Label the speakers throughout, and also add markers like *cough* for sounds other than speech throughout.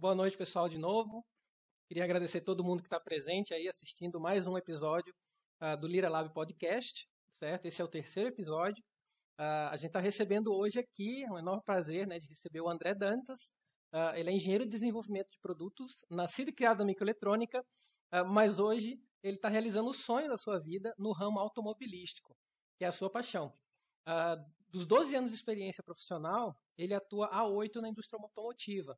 Speaker 1: Boa noite, pessoal, de novo. Queria agradecer todo mundo que está presente aí assistindo mais um episódio uh, do Lira Lab Podcast, certo? Esse é o terceiro episódio. Uh, a gente está recebendo hoje aqui, é um enorme prazer né, de receber o André Dantas. Uh, ele é engenheiro de desenvolvimento de produtos, nascido e criado na microeletrônica, mas hoje ele está realizando o sonho da sua vida no ramo automobilístico, que é a sua paixão. dos 12 anos de experiência profissional, ele atua há oito na indústria automotiva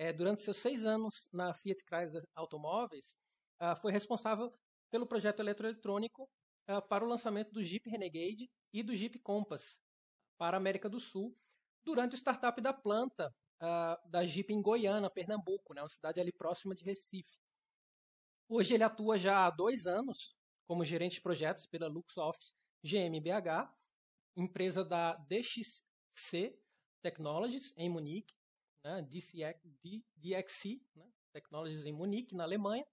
Speaker 1: é, durante seus seis anos na Fiat Chrysler Automóveis, uh, foi responsável pelo projeto eletroeletrônico uh, para o lançamento do Jeep Renegade e do Jeep Compass para a América do Sul, durante o startup da planta uh, da Jeep em Goiânia, Pernambuco, né, uma cidade ali próxima de Recife. Hoje ele atua já há dois anos como gerente de projetos pela LuxOffice GmbH, empresa da DXC Technologies, em Munique, né, DXC né, Technologies em Munique, na Alemanha,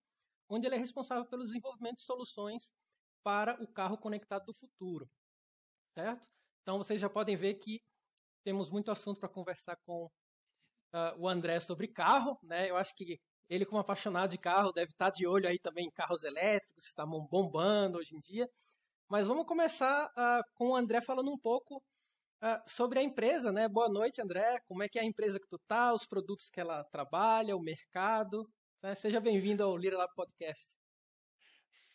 Speaker 1: onde ele é responsável pelo desenvolvimento de soluções para o carro conectado do futuro. Certo? Então vocês já podem ver que temos muito assunto para conversar com uh, o André sobre carro. Né? Eu acho que ele, como apaixonado de carro, deve estar de olho aí também em carros elétricos, que estão bombando hoje em dia. Mas vamos começar uh, com o André falando um pouco Uh, sobre a empresa, né? Boa noite, André. Como é que é a empresa que tu tá, os produtos que ela trabalha, o mercado. Né? Seja bem-vindo ao Lira Lab Podcast.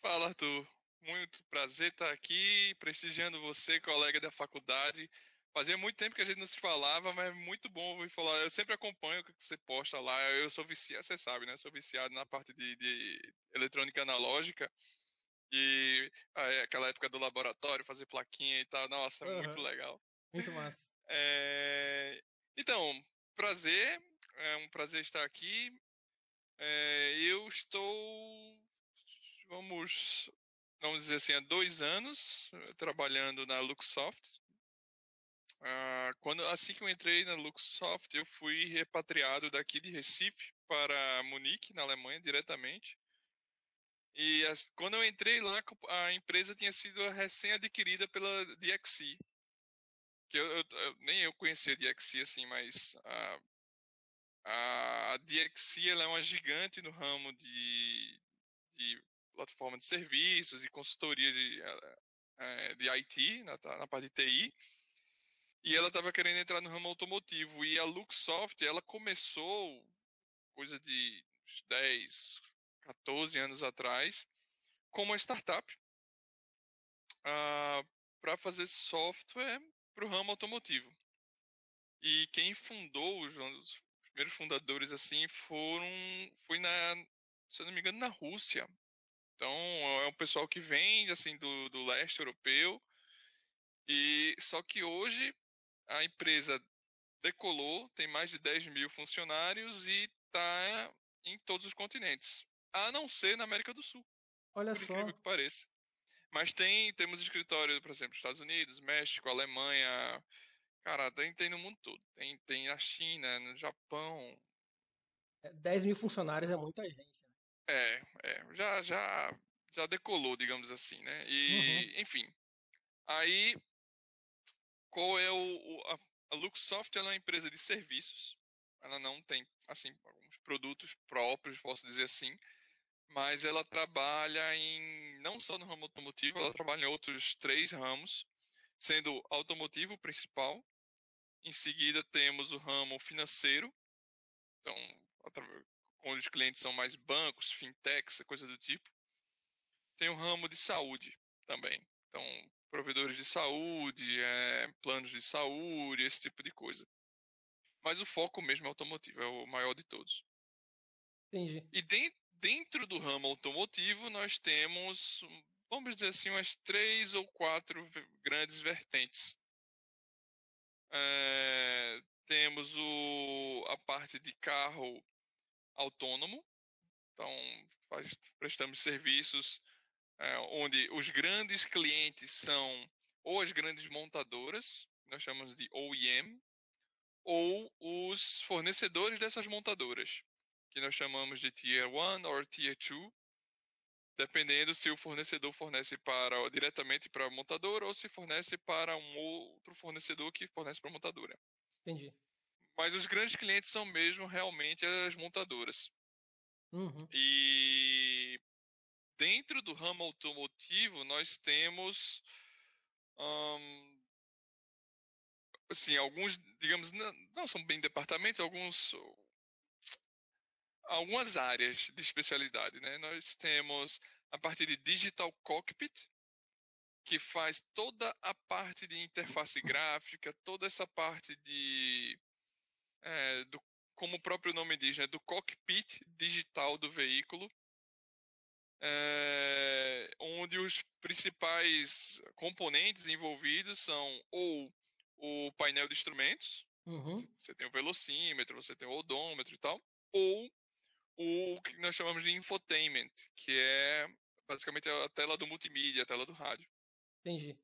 Speaker 2: Fala, Arthur. Muito prazer estar aqui, prestigiando você, colega da faculdade. Fazia muito tempo que a gente não se falava, mas é muito bom ouvir falar. Eu sempre acompanho o que você posta lá. Eu sou viciado, você sabe, né? Eu sou viciado na parte de, de eletrônica analógica. E ah, é, aquela época do laboratório, fazer plaquinha e tal. Nossa, uhum. muito legal.
Speaker 1: Muito massa.
Speaker 2: É... Então, prazer. É um prazer estar aqui. É... Eu estou, vamos, vamos dizer assim, há dois anos eh, trabalhando na Luxsoft. Ah, quando, assim que eu entrei na Luxsoft, eu fui repatriado daqui de Recife para Munique, na Alemanha, diretamente. E as, quando eu entrei lá, a empresa tinha sido recém-adquirida pela DXC, que eu, eu, nem eu conhecia a DXC assim, mas a, a DXC ela é uma gigante no ramo de, de plataforma de serviços e consultoria de, é, de IT, na, na parte de TI, e ela estava querendo entrar no ramo automotivo, e a Luxsoft, ela começou coisa de 10, 14 anos atrás, como uma startup, uh, para fazer software para o ramo automotivo. E quem fundou, os, os primeiros fundadores assim, foram foi na, se eu não me engano, na Rússia. Então é um pessoal que vem assim do, do leste europeu. E só que hoje a empresa decolou, tem mais de 10 mil funcionários e está em todos os continentes, a não ser na América do Sul.
Speaker 1: Olha só.
Speaker 2: que pareça. Mas tem, temos escritório, por exemplo, Estados Unidos, México, Alemanha, cara, tem, tem no mundo todo. Tem, tem na China, no Japão.
Speaker 1: 10 é, mil funcionários é muita gente. Né?
Speaker 2: É, é, já, já, já decolou, digamos assim, né? E, uhum. enfim. Aí, qual é o, o a, a Luxsoft é uma empresa de serviços. Ela não tem, assim, alguns produtos próprios, posso dizer assim mas ela trabalha em não só no ramo automotivo, ela trabalha em outros três ramos, sendo automotivo principal. Em seguida temos o ramo financeiro, então onde os clientes são mais bancos, fintechs, coisa do tipo. Tem o ramo de saúde também, então provedores de saúde, é, planos de saúde, esse tipo de coisa. Mas o foco mesmo é automotivo, é o maior de todos.
Speaker 1: Entendi.
Speaker 2: E dentro dentro do ramo automotivo, nós temos, vamos dizer assim, umas três ou quatro grandes vertentes. É, temos o, a parte de carro autônomo, então faz, prestamos serviços é, onde os grandes clientes são ou as grandes montadoras, nós chamamos de OEM, ou os fornecedores dessas montadoras que nós chamamos de Tier 1 ou Tier 2, dependendo se o fornecedor fornece para diretamente para a montadora ou se fornece para um outro fornecedor que fornece para a montadora.
Speaker 1: Entendi.
Speaker 2: mas os grandes clientes são mesmo realmente as montadoras.
Speaker 1: Uhum.
Speaker 2: E dentro do ramo automotivo nós temos um, assim alguns digamos não, não, são bem departamentos alguns algumas áreas de especialidade né nós temos a parte de digital cockpit que faz toda a parte de interface gráfica toda essa parte de é, do como o próprio nome diz, né, do cockpit digital do veículo, é, onde os principais componentes envolvidos são ou o painel de instrumentos,
Speaker 1: uhum.
Speaker 2: você tem o velocímetro, você tem o odômetro e tal, ou o que nós chamamos de infotainment, que é basicamente a tela do multimídia, a tela do rádio.
Speaker 1: Entendi.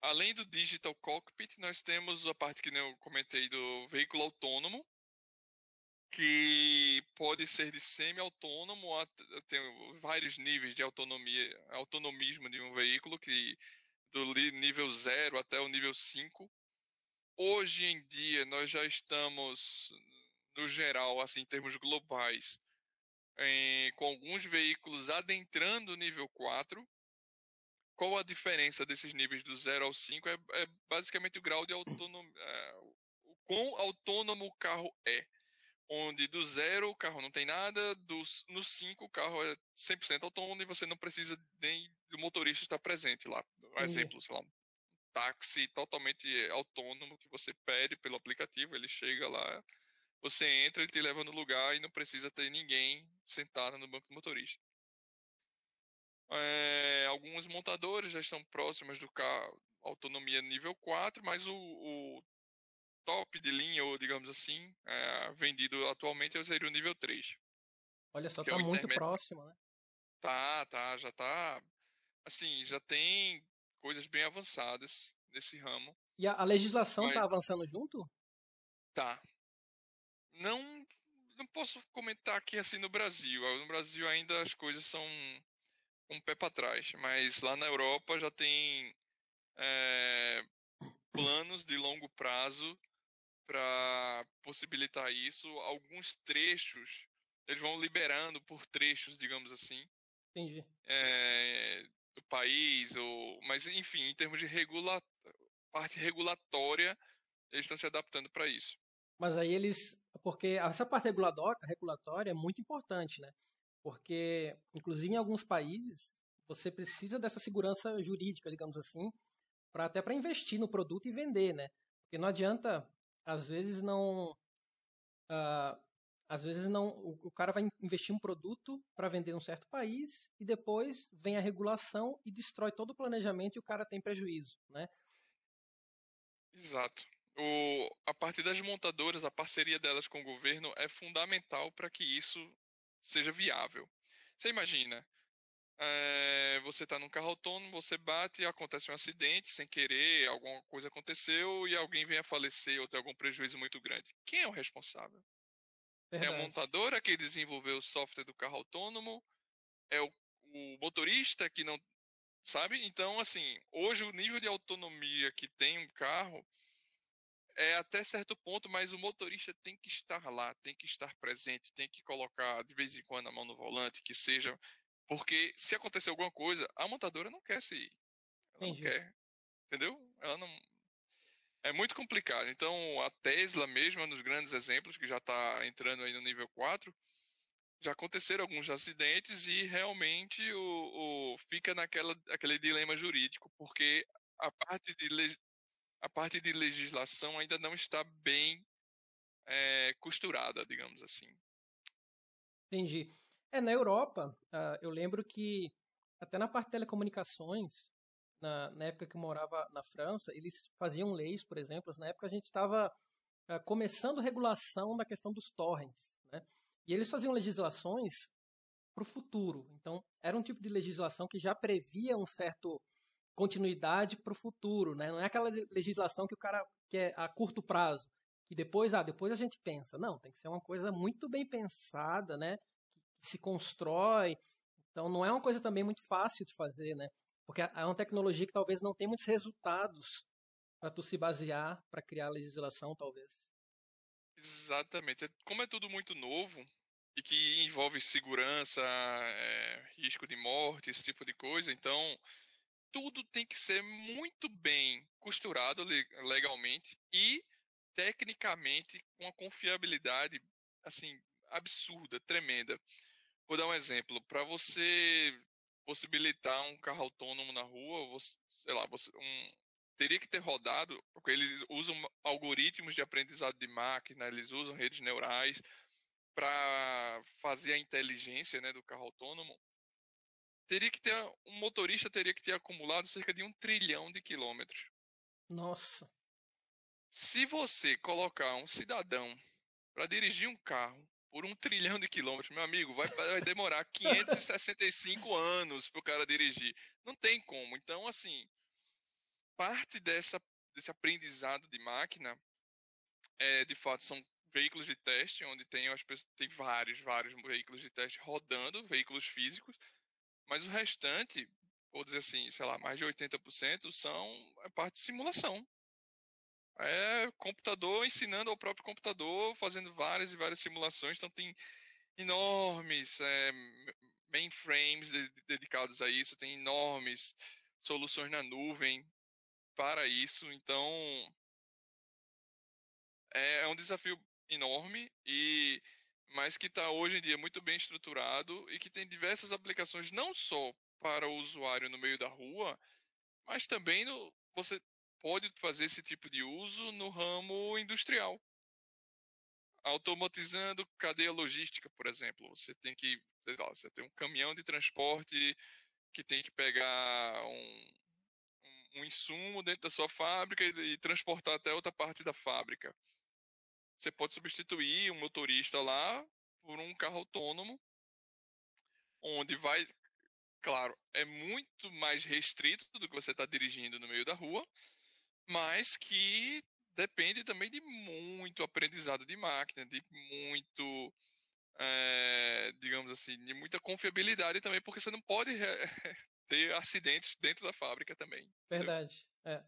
Speaker 2: Além do digital cockpit, nós temos a parte que eu comentei do veículo autônomo, que pode ser de semi-autônomo, tem vários níveis de autonomia, autonomismo de um veículo, que do nível 0 até o nível 5. Hoje em dia nós já estamos, no geral, assim, em termos globais, em, com alguns veículos adentrando o nível 4. Qual a diferença desses níveis do 0 ao 5? É, é basicamente o grau de autonomia, é, o quão autônomo o carro é onde do zero o carro não tem nada, dos, no 5 o carro é 100% autônomo e você não precisa nem do motorista estar presente lá. Um exemplo, sei lá, um táxi totalmente autônomo que você pede pelo aplicativo, ele chega lá, você entra, ele te leva no lugar e não precisa ter ninguém sentado no banco do motorista. É, alguns montadores já estão próximos do carro, autonomia nível 4, mas o, o top de linha, ou digamos assim, é, vendido atualmente é o nível 3.
Speaker 1: Olha só, tá é muito próximo, né?
Speaker 2: Tá, tá, já tá. Assim, já tem coisas bem avançadas nesse ramo.
Speaker 1: E a, a legislação mas... tá avançando junto?
Speaker 2: Tá. Não, não posso comentar aqui assim no Brasil. No Brasil ainda as coisas são um pé para trás, mas lá na Europa já tem é, planos de longo prazo para possibilitar isso. Alguns trechos, eles vão liberando por trechos, digamos assim.
Speaker 1: Entendi.
Speaker 2: É, do país, ou, mas enfim, em termos de regula, parte regulatória, eles estão se adaptando para isso.
Speaker 1: Mas aí eles, porque essa parte regulatória, é muito importante, né? Porque, inclusive em alguns países, você precisa dessa segurança jurídica, digamos assim, para até para investir no produto e vender, né? Porque não adianta às vezes não. Uh, às vezes não. O, o, cara vai investir um produto para vender em um certo país e depois vem a regulação e destrói todo o planejamento e o cara tem prejuízo, né?
Speaker 2: Exato. O, a partir das montadoras, a parceria delas com o governo é fundamental para que isso seja viável. Você imagina, é, você está num carro autônomo, você bate, acontece um acidente sem querer, alguma coisa aconteceu e alguém vem a falecer ou tem algum prejuízo muito grande. Quem é o responsável? Verdade. É a montadora que desenvolveu o software do carro autônomo? É o, o motorista que não. Sabe? Então, assim, hoje o nível de autonomia que tem um carro é até certo ponto, mas o motorista tem que estar lá, tem que estar presente, tem que colocar de vez em quando a mão no volante, que seja porque se acontecer alguma coisa, a montadora não quer se ir. Ela Entendi. não quer. Entendeu? Ela não. É muito complicado. Então, a Tesla mesmo é um dos grandes exemplos, que já está entrando aí no nível 4. Já aconteceram alguns acidentes e realmente o, o fica naquela aquele dilema jurídico, porque a parte de, a parte de legislação ainda não está bem é, costurada, digamos assim.
Speaker 1: Entendi. É, na Europa, uh, eu lembro que até na parte de telecomunicações, na, na, época que eu morava na França, eles faziam leis, por exemplo. Na época a gente estava uh, começando regulação da questão dos torrents, né? E eles faziam legislações para o futuro. Então, era um tipo de legislação que já previa um certo continuidade para o futuro, né? Não é aquela legislação que o cara quer a curto prazo, que depois, ah, depois a gente pensa. Não, tem que ser uma coisa muito bem pensada, né? se constrói. Então não é uma coisa também muito fácil de fazer, né? Porque é uma tecnologia que talvez não tenha muitos resultados para tu se basear para criar legislação, talvez.
Speaker 2: Exatamente. É, como é tudo muito novo e que envolve segurança, é, risco de morte, esse tipo de coisa, então tudo tem que ser muito bem costurado legalmente e tecnicamente com uma confiabilidade assim absurda, tremenda. Vou dar um exemplo. Para você possibilitar um carro autônomo na rua, você, sei lá, você, um, teria que ter rodado, porque eles usam algoritmos de aprendizado de máquina, eles usam redes neurais para fazer a inteligência né, do carro autônomo. Teria que ter, um motorista teria que ter acumulado cerca de um trilhão de quilômetros.
Speaker 1: Nossa.
Speaker 2: Se você colocar um cidadão para dirigir um carro por um trilhão de quilômetros, meu amigo, vai, vai demorar *laughs* 565 anos para o cara dirigir. Não tem como. Então, assim, parte dessa, desse aprendizado de máquina, é, de fato, são veículos de teste, onde tem, as pessoas, tem vários, vários veículos de teste rodando, veículos físicos, mas o restante, vou dizer assim, sei lá, mais de 80% são a parte de simulação. É computador ensinando ao próprio computador, fazendo várias e várias simulações, então tem enormes é, mainframes dedicados a isso, tem enormes soluções na nuvem para isso, então é, é um desafio enorme e mas que está hoje em dia muito bem estruturado e que tem diversas aplicações não só para o usuário no meio da rua, mas também no, você pode fazer esse tipo de uso no ramo industrial. Automatizando cadeia logística, por exemplo. Você tem que, lá, você tem um caminhão de transporte que tem que pegar um, um insumo dentro da sua fábrica e, e transportar até outra parte da fábrica. Você pode substituir um motorista lá por um carro autônomo, onde vai, claro, é muito mais restrito do que você está dirigindo no meio da rua, mas que depende também de muito aprendizado de máquina, de muito, é, digamos assim, de muita confiabilidade também, porque você não pode *laughs* ter acidentes dentro da fábrica também.
Speaker 1: Verdade. É.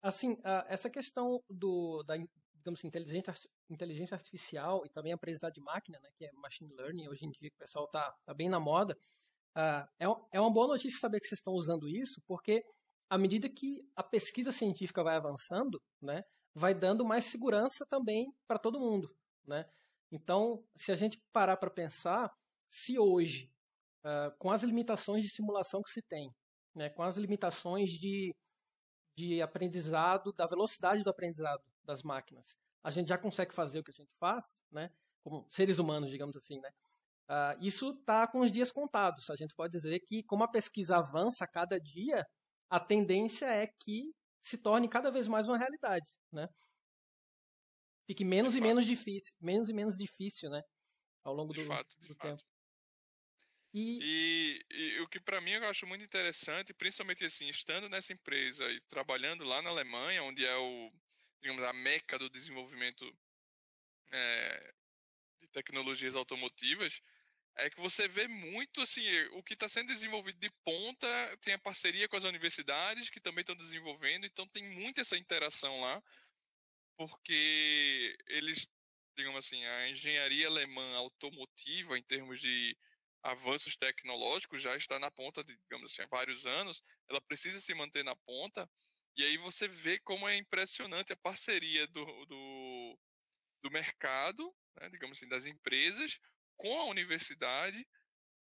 Speaker 1: Assim, essa questão do, da digamos assim, inteligência, inteligência artificial e também aprendizado de máquina, né, que é machine learning, hoje em dia que o pessoal está tá bem na moda, uh, é, é uma boa notícia saber que vocês estão usando isso, porque à medida que a pesquisa científica vai avançando, né, vai dando mais segurança também para todo mundo. Né? Então, se a gente parar para pensar, se hoje uh, com as limitações de simulação que se tem, né, com as limitações de, de aprendizado, da velocidade do aprendizado das máquinas, a gente já consegue fazer o que a gente faz, né, como seres humanos, digamos assim, né? Uh, isso está com os dias contados. A gente pode dizer que, como a pesquisa avança a cada dia, a tendência é que se torne cada vez mais uma realidade, né? Fique menos de e fato. menos difícil, menos e menos difícil, né? Ao longo
Speaker 2: de
Speaker 1: do,
Speaker 2: fato,
Speaker 1: do
Speaker 2: tempo. E... E, e, o que para mim eu acho muito interessante, principalmente assim, estando nessa empresa e trabalhando lá na Alemanha, onde é o, digamos, a meca do desenvolvimento é, de tecnologias automotivas, é que você vê muito assim, o que está sendo desenvolvido de ponta tem a parceria com as universidades que também estão desenvolvendo, então tem muito essa interação lá, porque eles, digamos assim, a engenharia alemã automotiva em termos de avanços tecnológicos já está na ponta, de, digamos assim, há vários anos, ela precisa se manter na ponta, e aí você vê como é impressionante a parceria do, do, do mercado, né, digamos assim, das empresas, com a universidade,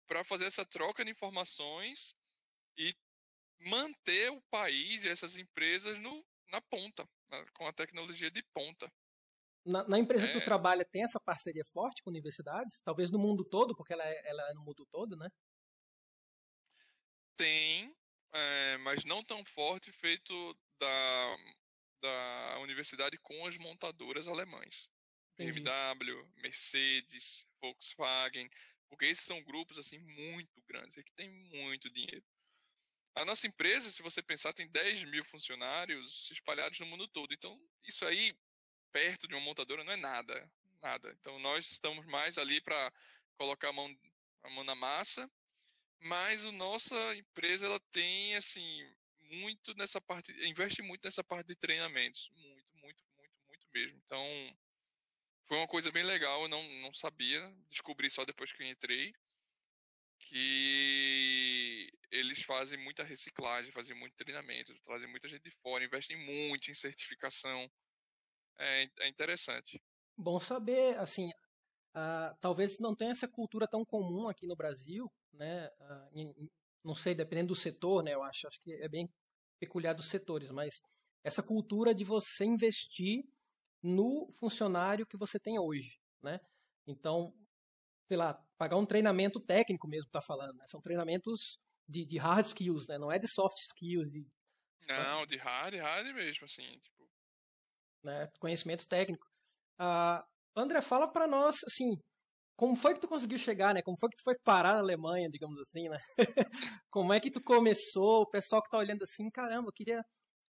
Speaker 2: para fazer essa troca de informações e manter o país e essas empresas no, na ponta, na, com a tecnologia de ponta.
Speaker 1: Na, na empresa é... que tu trabalha, tem essa parceria forte com universidades? Talvez no mundo todo, porque ela é, ela é no mundo todo, né?
Speaker 2: Tem, é, mas não tão forte feito da, da universidade com as montadoras alemães. Entendi. BMW, Mercedes, Volkswagen, porque esses são grupos assim muito grandes, que tem muito dinheiro. A nossa empresa, se você pensar, tem 10 mil funcionários espalhados no mundo todo. Então, isso aí perto de uma montadora não é nada, nada. Então nós estamos mais ali para colocar a mão, a mão na massa, mas a nossa empresa ela tem assim muito nessa parte, investe muito nessa parte de treinamentos, muito, muito, muito, muito mesmo. Então foi uma coisa bem legal, eu não, não sabia, descobri só depois que eu entrei, que eles fazem muita reciclagem, fazem muito treinamento, trazem muita gente de fora, investem muito em certificação. É, é interessante.
Speaker 1: Bom saber, assim, uh, talvez não tenha essa cultura tão comum aqui no Brasil, né? Em, não sei, dependendo do setor, né? Eu acho, acho que é bem peculiar dos setores, mas essa cultura de você investir no funcionário que você tem hoje, né? Então, sei lá, pagar um treinamento técnico mesmo, tá falando, né? São treinamentos de, de, hard skills, né? Não é de soft skills. De,
Speaker 2: Não, de hard, hard mesmo, assim, tipo.
Speaker 1: Né? Conhecimento técnico. Uh, André, fala para nós, assim, como foi que tu conseguiu chegar, né? Como foi que tu foi parar na Alemanha, digamos assim, né? *laughs* como é que tu começou? O pessoal que tá olhando assim, caramba, eu queria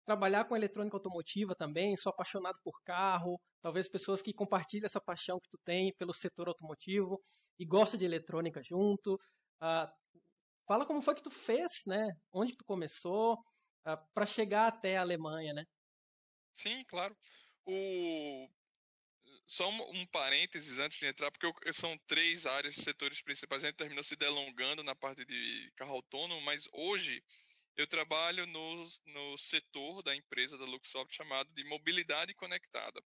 Speaker 1: trabalhar com eletrônica automotiva também, sou apaixonado por carro, talvez pessoas que compartilham essa paixão que tu tem pelo setor automotivo e gosta de eletrônica junto. Uh, fala como foi que tu fez, né? Onde tu começou ah, para chegar até a Alemanha, né?
Speaker 2: Sim, claro. O só um, um, parênteses antes de entrar, porque eu, são três áreas, setores principais. A gente terminou se delongando na parte de carro autônomo, mas hoje eu trabalho no, no setor da empresa da Luxoft chamado de mobilidade conectada.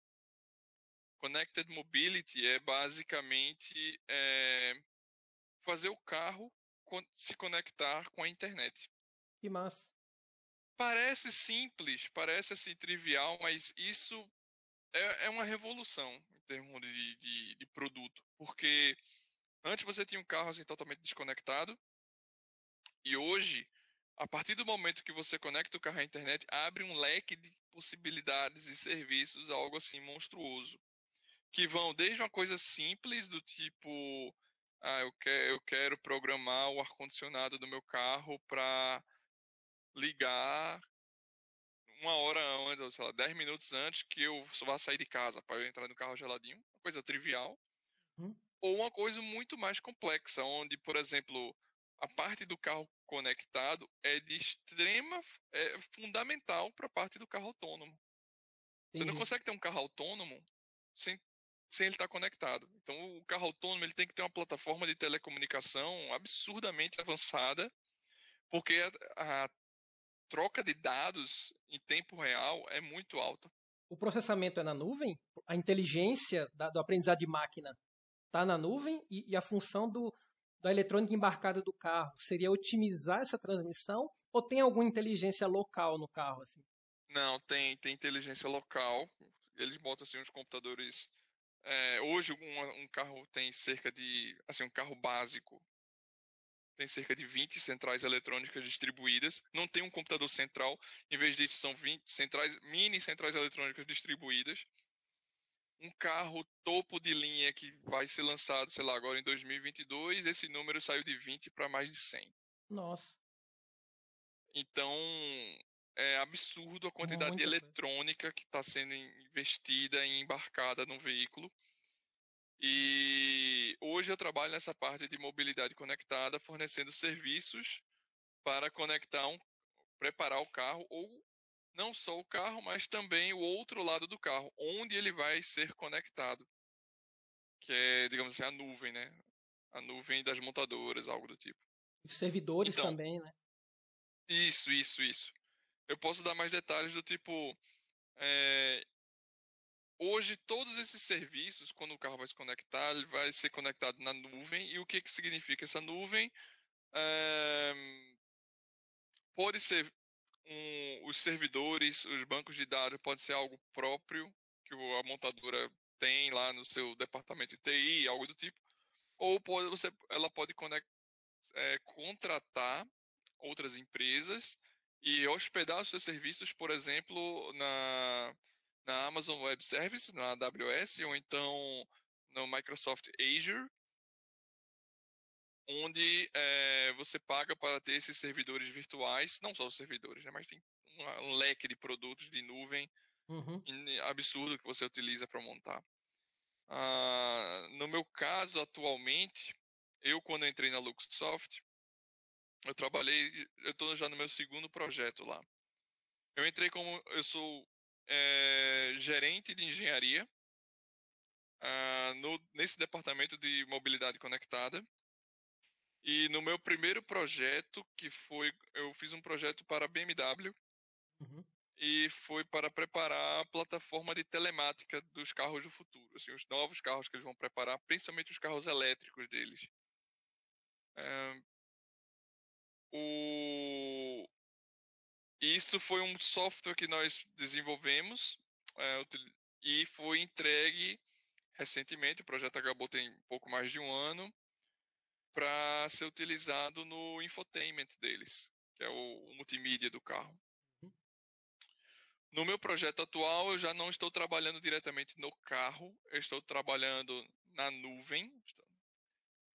Speaker 2: Connected Mobility é basicamente é, fazer o carro se conectar com a internet.
Speaker 1: Que massa.
Speaker 2: Parece simples, parece assim trivial, mas isso é, é uma revolução em termos de, de, de, produto. Porque antes você tinha um carro assim totalmente desconectado e hoje a partir do momento que você conecta o carro à internet, abre um leque de possibilidades e serviços, algo assim monstruoso. Que vão desde uma coisa simples, do tipo, ah, eu, eu quero programar o ar-condicionado do meu carro para ligar uma hora antes, ou sei lá, dez minutos antes que eu vá sair de casa, para eu entrar no carro geladinho. Uma coisa trivial. Hum. Ou uma coisa muito mais complexa, onde, por exemplo, a parte do carro conectado é de extrema é fundamental para a parte do carro autônomo. Entendi. Você não consegue ter um carro autônomo sem, sem ele estar tá conectado. Então o carro autônomo ele tem que ter uma plataforma de telecomunicação absurdamente avançada, porque a, a troca de dados em tempo real é muito alta.
Speaker 1: O processamento é na nuvem? A inteligência da, do aprendizado de máquina está na nuvem e, e a função do, da eletrônica embarcada do carro seria otimizar essa transmissão ou tem alguma inteligência local no carro assim?
Speaker 2: Não, tem, tem inteligência local. Eles botam assim uns computadores. É, hoje um, um, carro tem cerca de, assim, um carro básico tem cerca de 20 centrais eletrônicas distribuídas. Não tem um computador central. Em vez disso, são 20 centrais, mini centrais eletrônicas distribuídas um carro topo de linha que vai ser lançado, sei lá, agora em 2022, esse número saiu de 20 para mais de 100.
Speaker 1: Nossa.
Speaker 2: Então, é absurdo a quantidade Muita de eletrônica coisa. que está sendo investida e embarcada no veículo. E hoje eu trabalho nessa parte de mobilidade conectada, fornecendo serviços para conectar um, preparar o carro ou não só o carro, mas também o outro lado do carro, onde ele vai ser conectado. Que é, digamos assim, a nuvem, né? A nuvem das montadoras, algo do tipo.
Speaker 1: Os servidores então, também, né?
Speaker 2: Isso, isso, isso. Eu posso dar mais detalhes do tipo. É, hoje, todos esses serviços, quando o carro vai se conectar, ele vai ser conectado na nuvem. E o que, que significa essa nuvem? É, pode ser um, os servidores, os bancos de dados pode ser algo próprio que a montadora tem lá no seu departamento de TI, algo do tipo, ou pode, você, ela pode conect, é, contratar outras empresas e hospedar os seus serviços, por exemplo, na, na Amazon Web Services, na AWS, ou então no Microsoft Azure, onde é, você paga para ter esses servidores virtuais, não só os servidores, né, mas tem um, leque de produtos de nuvem uhum. absurdo que você utiliza para montar. Ah, no meu caso, atualmente, eu quando entrei na Luxsoft, eu trabalhei, eu estou já no meu segundo projeto lá. Eu entrei como, eu sou é, gerente de engenharia uh, no, nesse departamento de mobilidade conectada. E no meu primeiro projeto, que foi, eu fiz um projeto para a BMW, uhum. e foi para preparar a plataforma de telemática dos carros do futuro, assim, os novos carros que eles vão preparar, principalmente os carros elétricos deles. O... Isso foi um software que nós desenvolvemos é, e foi entregue recentemente. O projeto acabou tem pouco mais de um ano para ser utilizado no infotainment deles, que é o, o multimídia do carro. Uhum. No meu projeto atual, eu já não estou trabalhando diretamente no carro, eu estou trabalhando na nuvem.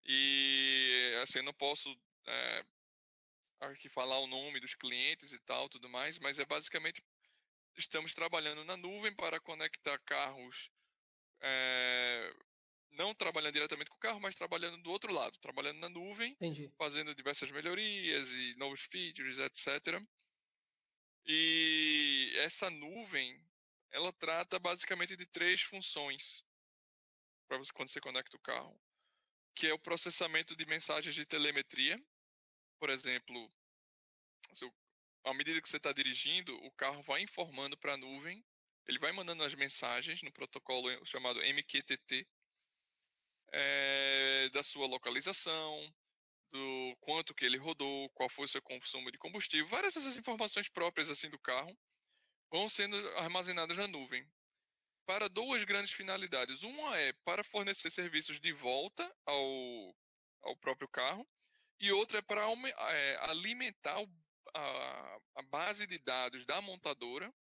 Speaker 2: E assim, não posso é, aqui falar o nome dos clientes e tal, tudo mais, mas é basicamente estamos trabalhando na nuvem para conectar carros, é, não trabalhando diretamente com o carro, mas trabalhando do outro lado, trabalhando na nuvem,
Speaker 1: Entendi.
Speaker 2: fazendo diversas melhorias e novos features, etc. E essa nuvem, ela trata basicamente de três funções para quando você conecta o carro, que é o processamento de mensagens de telemetria, por exemplo, à medida que você está dirigindo, o carro vai informando para a nuvem, ele vai mandando as mensagens no protocolo chamado MQTT, é, da sua localização, do quanto que ele rodou, qual foi o seu consumo de combustível, várias dessas informações próprias assim do carro vão sendo armazenadas na nuvem para duas grandes finalidades. Uma é para fornecer serviços de volta ao, ao próprio carro e outra é para é, alimentar a, a, base de dados da montadora,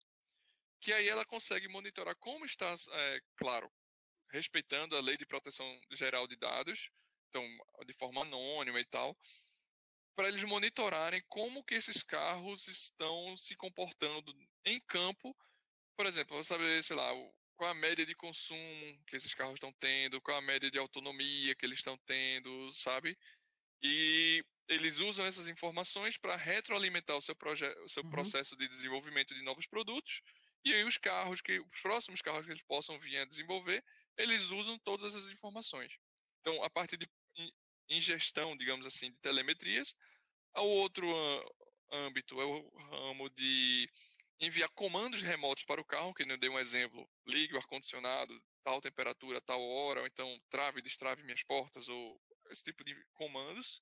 Speaker 2: que aí ela consegue monitorar como está, é, claro, respeitando a lei de proteção geral de dados, então de forma anônima e tal, para eles monitorarem como que esses carros estão se comportando em campo, por exemplo, saber, sei lá, qual a média de consumo que esses carros estão tendo, qual a média de autonomia que eles estão tendo, sabe? E eles usam essas informações para retroalimentar o seu, o seu uhum. processo de desenvolvimento de novos produtos. E aí os carros que os próximos carros que eles possam vir a desenvolver, eles usam todas essas informações. Então, a partir de ingestão, digamos assim, de telemetrias, o outro âmbito é o ramo de enviar comandos remotos para o carro, que eu dei um exemplo, ligue o ar-condicionado, tal temperatura, tal hora, ou então trave e destrave minhas portas, ou esse tipo de comandos.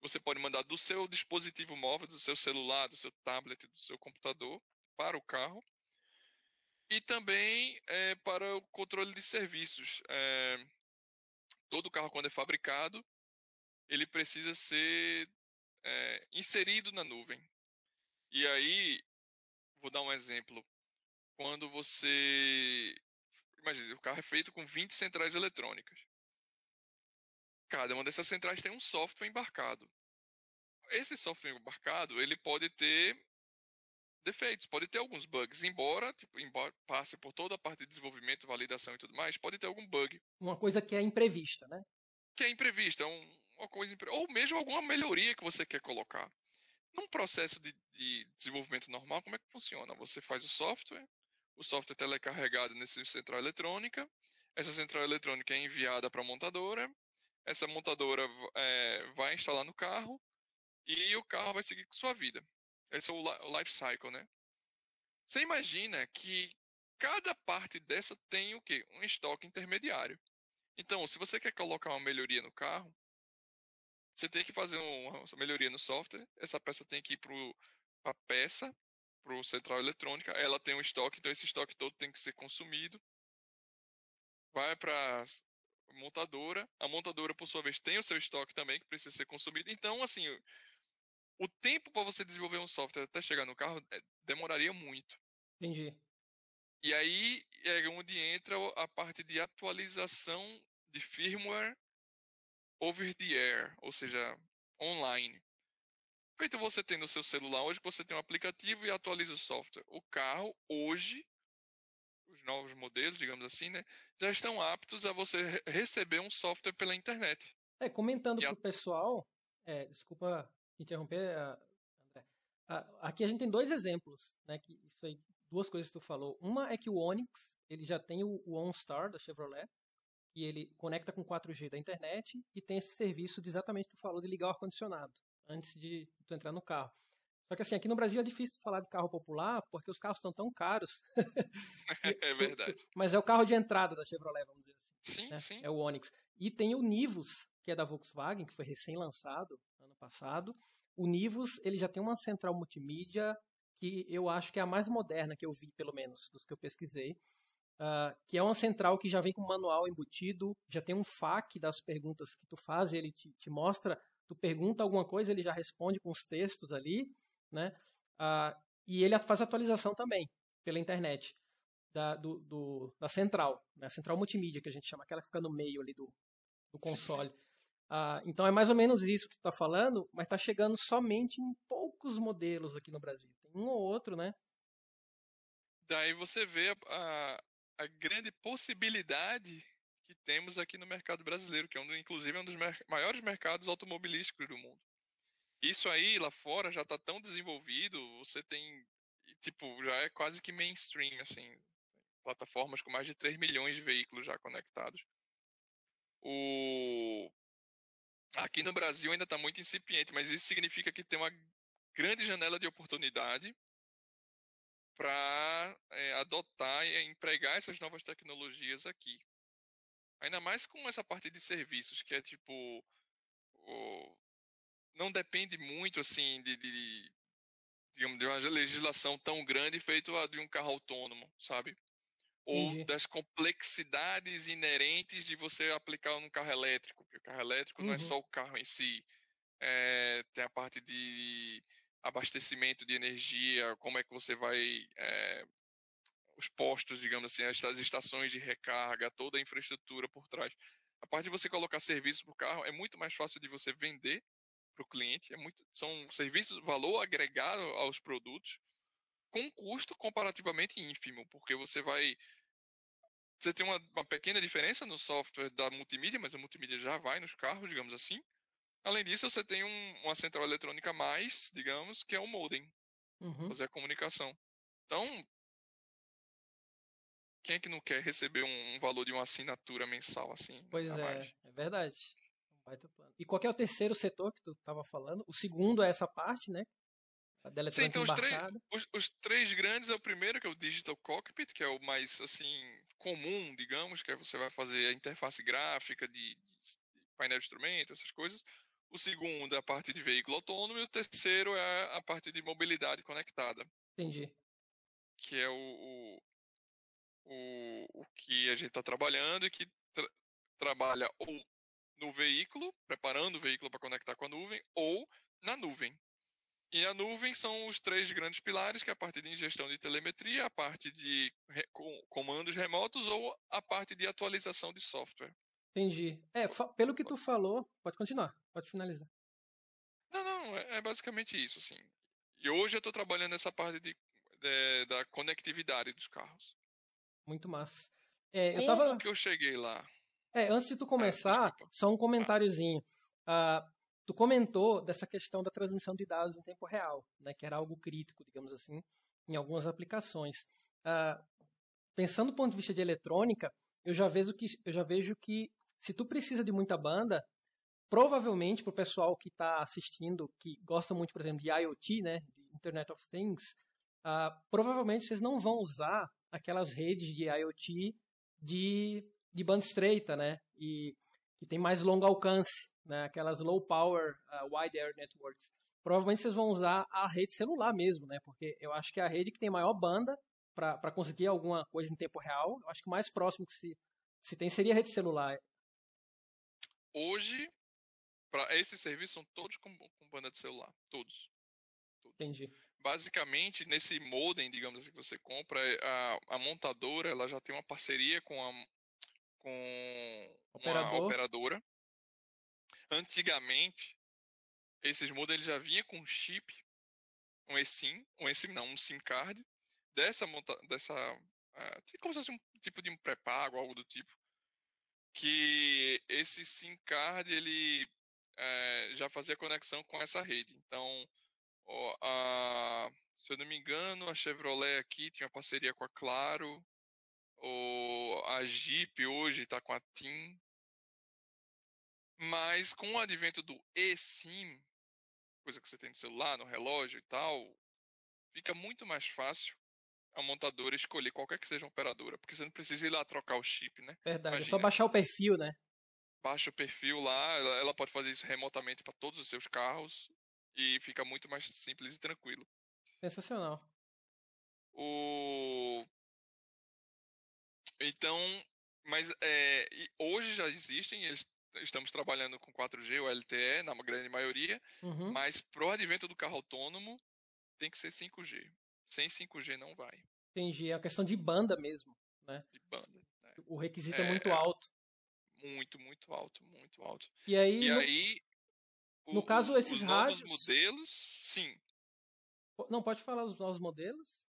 Speaker 2: Você pode mandar do seu dispositivo móvel, do seu celular, do seu tablet, do seu computador para o carro. E também é, para o controle de serviços. É, todo carro, quando é fabricado, ele precisa ser é, inserido na nuvem. E aí, vou dar um exemplo. Quando você. Imagina, o carro é feito com 20 centrais eletrônicas. Cada uma dessas centrais tem um software embarcado. Esse software embarcado, ele pode ter defeitos, pode ter alguns bugs, embora, tipo, embora passe por toda a parte de desenvolvimento, validação e tudo mais, pode ter algum bug.
Speaker 1: Uma coisa que é imprevista, né?
Speaker 2: Que é imprevista, um, uma coisa impre... ou mesmo alguma melhoria que você quer colocar. Num processo de, de, desenvolvimento normal, como é que funciona? Você faz o software, o software é telecarregado nessa central eletrônica, essa central eletrônica é enviada para a montadora, essa montadora é, vai instalar no carro e o carro vai seguir com sua vida. Esse é o life cycle, né? Você imagina que cada parte dessa tem o quê? Um estoque intermediário. Então, se você quer colocar uma melhoria no carro, você tem que fazer uma melhoria no software. Essa peça tem que ir para a peça, para o central eletrônica. Ela tem um estoque, então esse estoque todo tem que ser consumido. Vai para montadora. A montadora, por sua vez, tem o seu estoque também que precisa ser consumido. Então, assim, o tempo para você desenvolver um software até chegar no carro é, demoraria muito.
Speaker 1: Entendi.
Speaker 2: E aí é onde entra a parte de atualização de firmware over the air, ou seja, online. Feito você tem no seu celular hoje, você tem um aplicativo e atualiza o software. O carro, hoje, novos modelos, digamos assim, né, já estão aptos a você receber um software pela internet.
Speaker 1: É, comentando para o pessoal, é, desculpa interromper, André. Aqui a gente tem dois exemplos, né, que isso aí, duas coisas que tu falou. Uma é que o Onix, ele já tem o, o OnStar da Chevrolet, e ele conecta com 4G da internet e tem esse serviço de exatamente que tu falou de ligar o ar-condicionado antes de tu entrar no carro. Só que assim, aqui no Brasil é difícil falar de carro popular porque os carros estão tão caros. *laughs*
Speaker 2: é *laughs* verdade.
Speaker 1: Mas é o carro de entrada da Chevrolet, vamos dizer
Speaker 2: assim. Sim,
Speaker 1: né?
Speaker 2: sim.
Speaker 1: É o Onix. E tem o Nivus, que é da Volkswagen, que foi recém-lançado ano passado. O Nivus, ele já tem uma central multimídia que eu acho que é a mais moderna que eu vi, pelo menos, dos que eu pesquisei. Uh, que é uma central que já vem com manual embutido, já tem um FAQ das perguntas que tu faz, ele te, te mostra, tu pergunta alguma coisa, ele já responde com os textos ali, né? Uh, e ele faz atualização também pela internet da, do, do, da central, né? a central multimídia que a gente chama, aquela que fica no meio ali do, do console. Sim, sim. Uh, então é mais ou menos isso que tu está falando, mas está chegando somente em poucos modelos aqui no Brasil. Tem um ou outro, né?
Speaker 2: Daí você vê a, a grande possibilidade que temos aqui no mercado brasileiro, que é um, inclusive é um dos mer maiores mercados automobilísticos do mundo. Isso aí lá fora já está tão desenvolvido, você tem tipo, já é quase que mainstream assim, plataformas com mais de 3 milhões de veículos já conectados. O aqui no Brasil ainda está muito incipiente, mas isso significa que tem uma grande janela de oportunidade para é, adotar e empregar essas novas tecnologias aqui. Ainda mais com essa parte de serviços, que é tipo. O, não depende muito assim de, de, digamos, de uma legislação tão grande feito a de um carro autônomo, sabe? Ou Entendi. das complexidades inerentes de você aplicar num carro elétrico, porque o carro elétrico uhum. não é uhum. só o carro em si, é, tem a parte de abastecimento de energia, como é que você vai. É, os postos, digamos assim, as estações de recarga, toda a infraestrutura por trás. A parte de você colocar serviço para o carro é muito mais fácil de você vender para o cliente. É muito, são serviços, valor agregado aos produtos, com custo comparativamente ínfimo, porque você vai. Você tem uma, uma pequena diferença no software da multimídia, mas a multimídia já vai nos carros, digamos assim. Além disso, você tem um, uma central eletrônica mais, digamos, que é o modem. Uhum. Fazer a comunicação. Então, quem é que não quer receber um, valor de uma assinatura mensal assim?
Speaker 1: Pois é, mais? é verdade. E qual é o terceiro setor que tu estava falando? O segundo é essa parte, né?
Speaker 2: A Sim, então os três, os, os três, grandes é o primeiro, que é o Digital Cockpit, que é o mais, assim, comum, digamos, que é você vai fazer a interface gráfica de, de painel de instrumento, essas coisas. O segundo é a parte de veículo autônomo e o terceiro é a parte de mobilidade conectada.
Speaker 1: Entendi.
Speaker 2: Que é o, o, o que a gente está trabalhando e que tra trabalha ou no veículo, preparando o veículo para conectar com a nuvem, ou na nuvem. E a nuvem são os três grandes pilares, que é a parte de ingestão de telemetria, a parte de re comandos remotos ou a parte de atualização de software.
Speaker 1: Entendi. É, pelo que tu falou, pode continuar, pode finalizar.
Speaker 2: Não, não, é, é basicamente isso, assim. E hoje eu estou trabalhando nessa parte de, de, da conectividade dos carros.
Speaker 1: Muito massa. É,
Speaker 2: eu Como tava... que eu cheguei lá?
Speaker 1: É, antes de tu começar, ah, só um comentáriozinho. Ah, tu comentou dessa questão da transmissão de dados em tempo real, né, que era algo crítico, digamos assim, em algumas aplicações. Ah, pensando do ponto de vista de eletrônica, eu já vejo que, eu já vejo que se tu precisa de muita banda, provavelmente para o pessoal que está assistindo, que gosta muito, por exemplo, de IoT, né, de Internet of Things, uh, provavelmente vocês não vão usar aquelas redes de IoT de, de banda estreita, né, e que tem mais longo alcance, né, aquelas low power uh, wide area networks. Provavelmente vocês vão usar a rede celular mesmo, né, porque eu acho que é a rede que tem maior banda para conseguir alguma coisa em tempo real. Eu acho que o mais próximo que se, se tem seria a rede celular.
Speaker 2: Hoje, para esses serviços são todos com, com banda de celular, todos.
Speaker 1: todos. Entendi.
Speaker 2: Basicamente, nesse modem, digamos assim, que você compra, é, a, a montadora ela já tem uma parceria com, a, com Operador. uma operadora. Antigamente, esses modems já vinha com chip, um eSIM, um eSIM não, um SIM card, dessa monta dessa uh, como se fosse um tipo de um pré-pago, algo do tipo, que esse SIM card ele é, já fazia conexão com essa rede. Então, a, se eu não me engano, a Chevrolet aqui tinha uma parceria com a Claro, o, a Jeep hoje está com a TIM. Mas com o advento do eSIM, coisa que você tem no celular, no relógio e tal, fica muito mais fácil a montadora escolher qualquer que seja a operadora, porque você não precisa ir lá trocar o chip, né?
Speaker 1: Verdade, Imagina, é só baixar o perfil, né?
Speaker 2: Baixa o perfil lá, ela, pode fazer isso remotamente para todos os seus carros e fica muito mais simples e tranquilo.
Speaker 1: Sensacional.
Speaker 2: O então, mas é, hoje já existem, eles estamos trabalhando com 4G ou LTE na grande maioria, uhum. mas pro advento do carro autônomo tem que ser 5G. Sem 5G não vai.
Speaker 1: Entendi, é uma questão de banda mesmo, né?
Speaker 2: De banda. Né?
Speaker 1: O requisito é, é, muito alto.
Speaker 2: Muito, muito alto, muito alto.
Speaker 1: E aí,
Speaker 2: e
Speaker 1: no,
Speaker 2: aí
Speaker 1: no o, caso esses
Speaker 2: os
Speaker 1: rádios,
Speaker 2: novos modelos, sim.
Speaker 1: Não pode falar os novos modelos?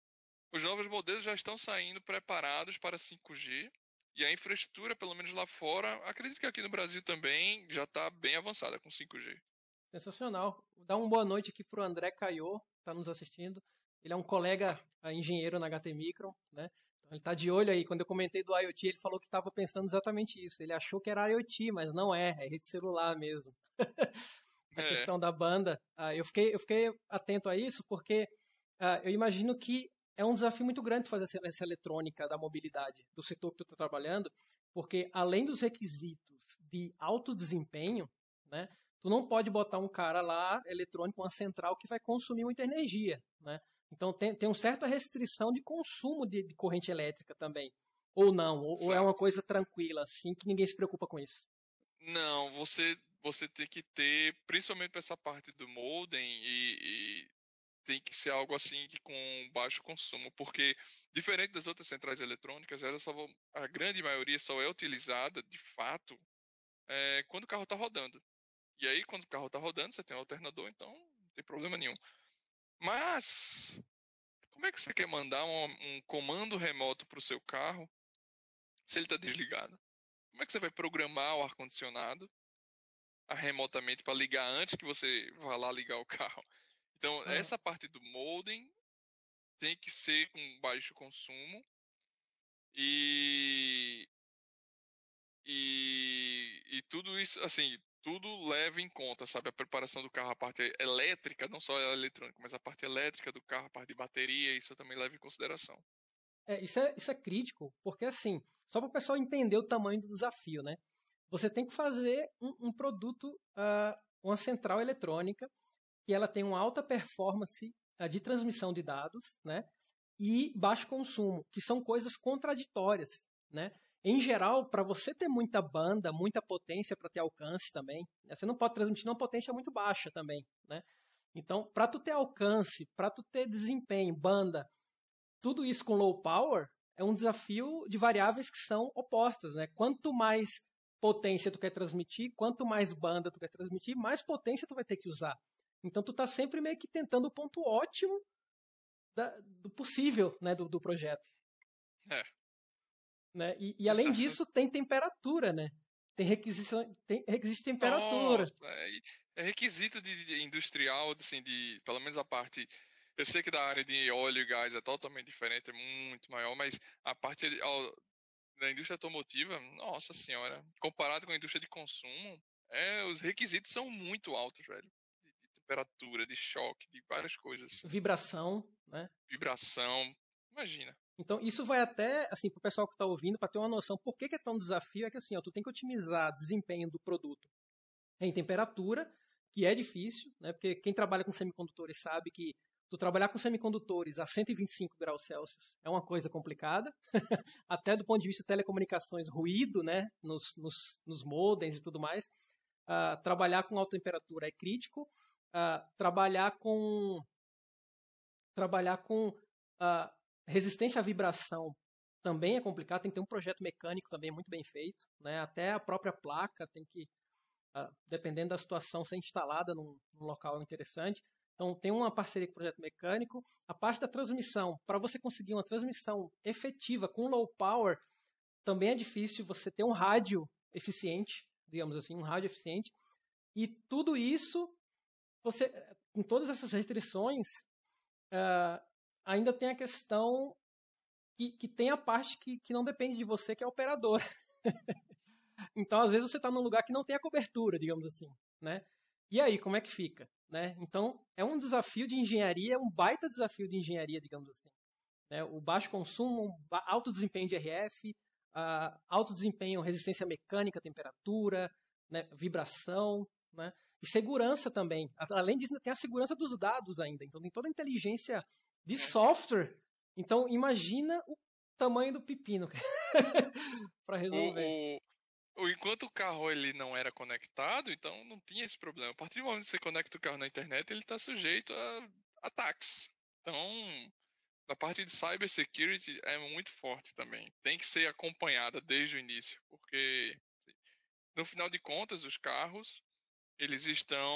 Speaker 2: Os novos modelos já estão saindo preparados para 5G e a infraestrutura, pelo menos lá fora, acredito que aqui no Brasil também já está bem avançada com 5G.
Speaker 1: Sensacional. Dá uma boa noite aqui para o André Caiô, que está nos assistindo. Ele é um colega é, engenheiro na HT Micron, né? Então, ele está de olho aí. Quando eu comentei do IoT, ele falou que estava pensando exatamente isso. Ele achou que era IoT, mas não é, é rede celular mesmo. *laughs* a é. questão da banda. Uh, eu, fiquei, eu fiquei atento a isso porque uh, eu imagino que é um desafio muito grande fazer essa, essa eletrônica da mobilidade do setor que tu está trabalhando, porque além dos requisitos de alto desempenho, né, tu não pode botar um cara lá eletrônico, uma central que vai consumir muita energia, né? Então tem, tem uma certa restrição de consumo de, de corrente elétrica também, ou não, ou, ou, é uma coisa tranquila assim que ninguém se preocupa com isso.
Speaker 2: Não, você você tem que ter, principalmente para essa parte do modem e, e tem que ser algo assim que com baixo consumo, porque diferente das outras centrais eletrônicas, elas só vão, a grande maioria só é utilizada de fato é, quando o carro está rodando. E aí, quando o carro está rodando, você tem um alternador, então não tem problema nenhum. Mas como é que você quer mandar um, um comando remoto para o seu carro se ele está desligado? Como é que você vai programar o ar condicionado remotamente para ligar antes que você vá lá ligar o *laughs* carro? Então, é. essa parte do modem tem que ser com baixo consumo e, e, e tudo isso, assim, tudo leva em conta, sabe? A preparação do carro, a parte elétrica, não só a eletrônica, mas a parte elétrica do carro, a parte de bateria, isso também leva em consideração.
Speaker 1: É, isso é, isso é crítico, porque assim, só para o pessoal entender o tamanho do desafio, né? Você tem que fazer um, um produto, uh, uma central eletrônica, que ela tem uma alta performance uh, de transmissão de dados, né? E baixo consumo, que são coisas contraditórias, né? Em geral, para você ter muita banda, muita potência para ter alcance também, né? você não pode transmitir uma potência muito baixa também, né? Então, para tu ter alcance, para tu ter desempenho, banda, tudo isso com low power é um desafio de variáveis que são opostas, né? Quanto mais potência tu quer transmitir, quanto mais banda tu quer transmitir, mais potência tu vai ter que usar. Então tu está sempre meio que tentando o ponto ótimo da, do possível né, do, do projeto.
Speaker 2: É.
Speaker 1: Né? E, e além disso, tem temperatura, né? Tem requisição, tem requisito de temperatura.
Speaker 2: Nossa, é, é requisito de, de, industrial, assim, de pelo menos a parte. Eu sei que da área de óleo e gás é totalmente diferente, é muito maior, mas a parte da indústria automotiva, nossa senhora, comparado com a indústria de consumo, é, os requisitos são muito altos, velho temperatura, de choque, de várias coisas.
Speaker 1: Vibração, né?
Speaker 2: Vibração, imagina.
Speaker 1: Então, isso vai até, assim, para o pessoal que está ouvindo, para ter uma noção por que, que é tão desafio, é que assim, ó, tu tem que otimizar o desempenho do produto em temperatura, que é difícil, né? Porque quem trabalha com semicondutores sabe que tu trabalhar com semicondutores a 125 graus Celsius é uma coisa complicada, *laughs* até do ponto de vista de telecomunicações, ruído, né, nos, nos, nos modems e tudo mais. Uh, trabalhar com alta temperatura é crítico uh, trabalhar com trabalhar com uh, resistência à vibração também é complicado, tem que ter um projeto mecânico também muito bem feito, né? Até a própria placa tem que, uh, dependendo da situação, ser instalada num, num, local interessante. Então tem uma parceria com o projeto mecânico. A parte da transmissão, para você conseguir uma transmissão efetiva com low power, também é difícil você ter um rádio eficiente, digamos assim, um rádio eficiente. E tudo isso você, com todas essas restrições, uh, ainda tem a questão que, que tem a parte que, que não depende de você, que é a operadora. *laughs* então, às vezes, você está num lugar que não tem a cobertura, digamos assim, né? E aí, como é que fica? Né? Então, é um desafio de engenharia, um baita desafio de engenharia, digamos assim. Né? O baixo consumo, alto desempenho de RF, uh, alto desempenho, resistência mecânica, temperatura, né? vibração, né? E segurança também. Além disso, tem a segurança dos dados ainda. Então, tem toda a inteligência de software. Então, imagina o tamanho do pepino *laughs* para resolver.
Speaker 2: O, o, enquanto o carro ele não era conectado, então não tinha esse problema. A partir do momento que você conecta o carro na internet, ele está sujeito a ataques. Então, a parte de cybersecurity é muito forte também. Tem que ser acompanhada desde o início, porque no final de contas, os carros eles estão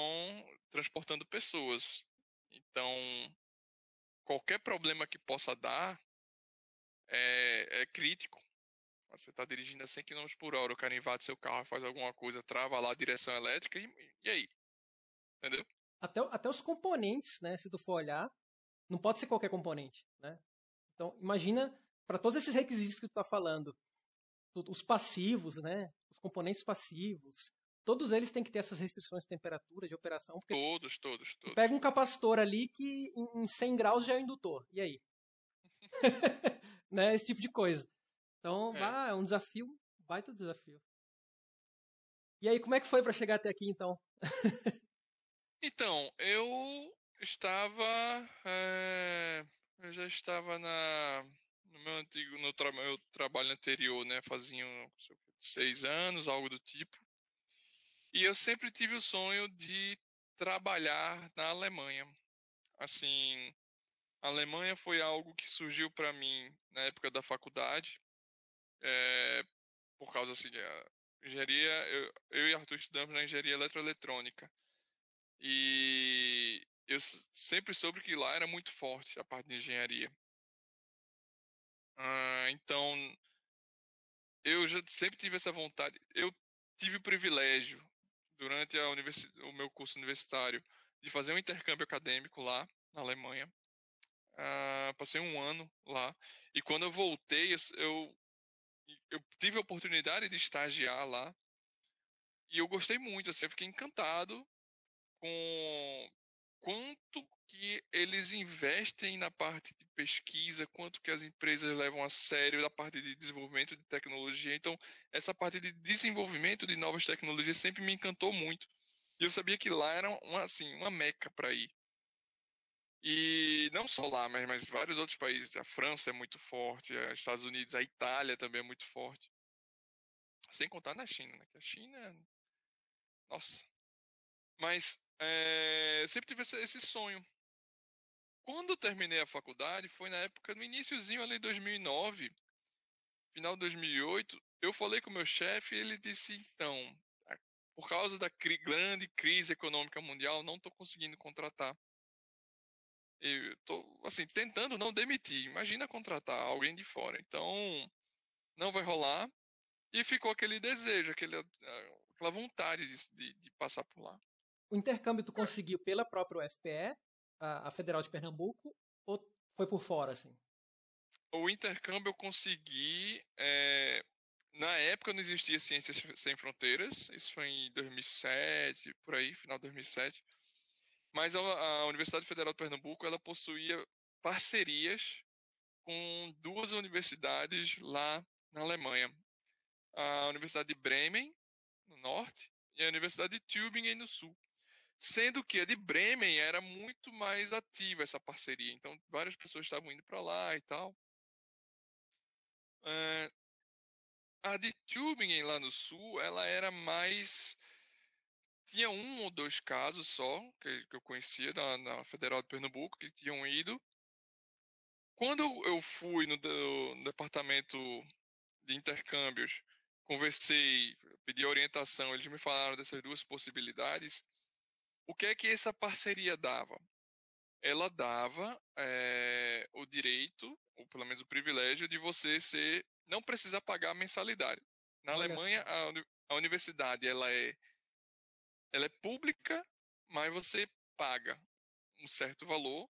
Speaker 2: transportando pessoas. Então, qualquer problema que possa dar é, é crítico. Você está dirigindo a 100 km por hora, o cara invade seu carro, faz alguma coisa, trava lá a direção elétrica e, e aí? Entendeu?
Speaker 1: Até, até os componentes, né? Se tu for olhar, não pode ser qualquer componente, né? Então, imagina, para todos esses requisitos que tu está falando, os passivos, né? Os componentes passivos, todos eles têm que ter essas restrições de temperatura, de operação.
Speaker 2: todos, todos, todos.
Speaker 1: Pega um capacitor ali que em 100 graus já é indutor. E aí? *laughs* *laughs* né? Esse tipo de coisa. Então, é. Ah, é um desafio, um baita desafio. E aí, como é que foi para chegar até aqui, então? *laughs*
Speaker 2: então, eu estava. É, eu já estava na, no meu antigo no tra meu trabalho anterior, né? Fazia seis anos, algo do tipo. E eu sempre tive o sonho de trabalhar na Alemanha. Assim, a Alemanha foi algo que surgiu para mim na época da faculdade, é, por causa assim, a engenharia, eu, eu e Arthur estudamos na engenharia eletroeletrônica. E eu sempre soube que lá era muito forte a parte de engenharia. Ah, então, eu já sempre tive essa vontade. Eu tive o privilégio durante o meu curso universitário de fazer um intercâmbio acadêmico lá na Alemanha. Uh, passei um ano lá e quando eu voltei eu, eu tive a oportunidade de estagiar lá e eu gostei muito, assim, eu fiquei encantado com quanto que eles investem na parte de pesquisa, quanto que as empresas levam a sério da parte de desenvolvimento de tecnologia. Então, essa parte de desenvolvimento de novas tecnologias sempre me encantou muito. E eu sabia que lá era uma, assim, uma meca para ir. E não só lá, mas, mas vários outros países. A França é muito forte, os Estados Unidos, a Itália também é muito forte. Sem contar na China, né? Que a China. Nossa. Mas é, sempre tive esse, esse sonho quando eu terminei a faculdade, foi na época, no iníciozinho ali, 2009, final de 2008, eu falei com o meu chefe e ele disse, então, por causa da cri grande crise econômica mundial, não estou conseguindo contratar. Eu estou, assim, tentando não demitir. Imagina contratar alguém de fora. Então, não vai rolar. E ficou aquele desejo, aquele, aquela vontade de, de, de passar por lá.
Speaker 1: O intercâmbio tu conseguiu pela própria UFPE a, a Federal de Pernambuco ou foi por fora, assim?
Speaker 2: O intercâmbio eu consegui. É, na época não existia Ciências Sem Fronteiras, isso foi em 2007, por aí, final de 2007. Mas a, a Universidade Federal de Pernambuco ela possuía parcerias com duas universidades lá na Alemanha. A Universidade de Bremen, no norte, e a Universidade de Tübingen, no sul sendo que a de Bremen era muito mais ativa essa parceria. Então, várias pessoas estavam indo para lá e tal. Uh, a de Tübingen, lá no sul, ela era mais. Tinha um ou dois casos só, que, que eu conhecia na, na, Federal de Pernambuco, que tinham ido. Quando eu fui no, no departamento de intercâmbios, conversei, pedi orientação, eles me falaram dessas duas possibilidades o que é que essa parceria dava? Ela dava é, o direito, ou pelo menos o privilégio, de você ser, não precisar pagar a mensalidade. Na Olha Alemanha, a, a, universidade ela é, ela é pública, mas você paga um certo valor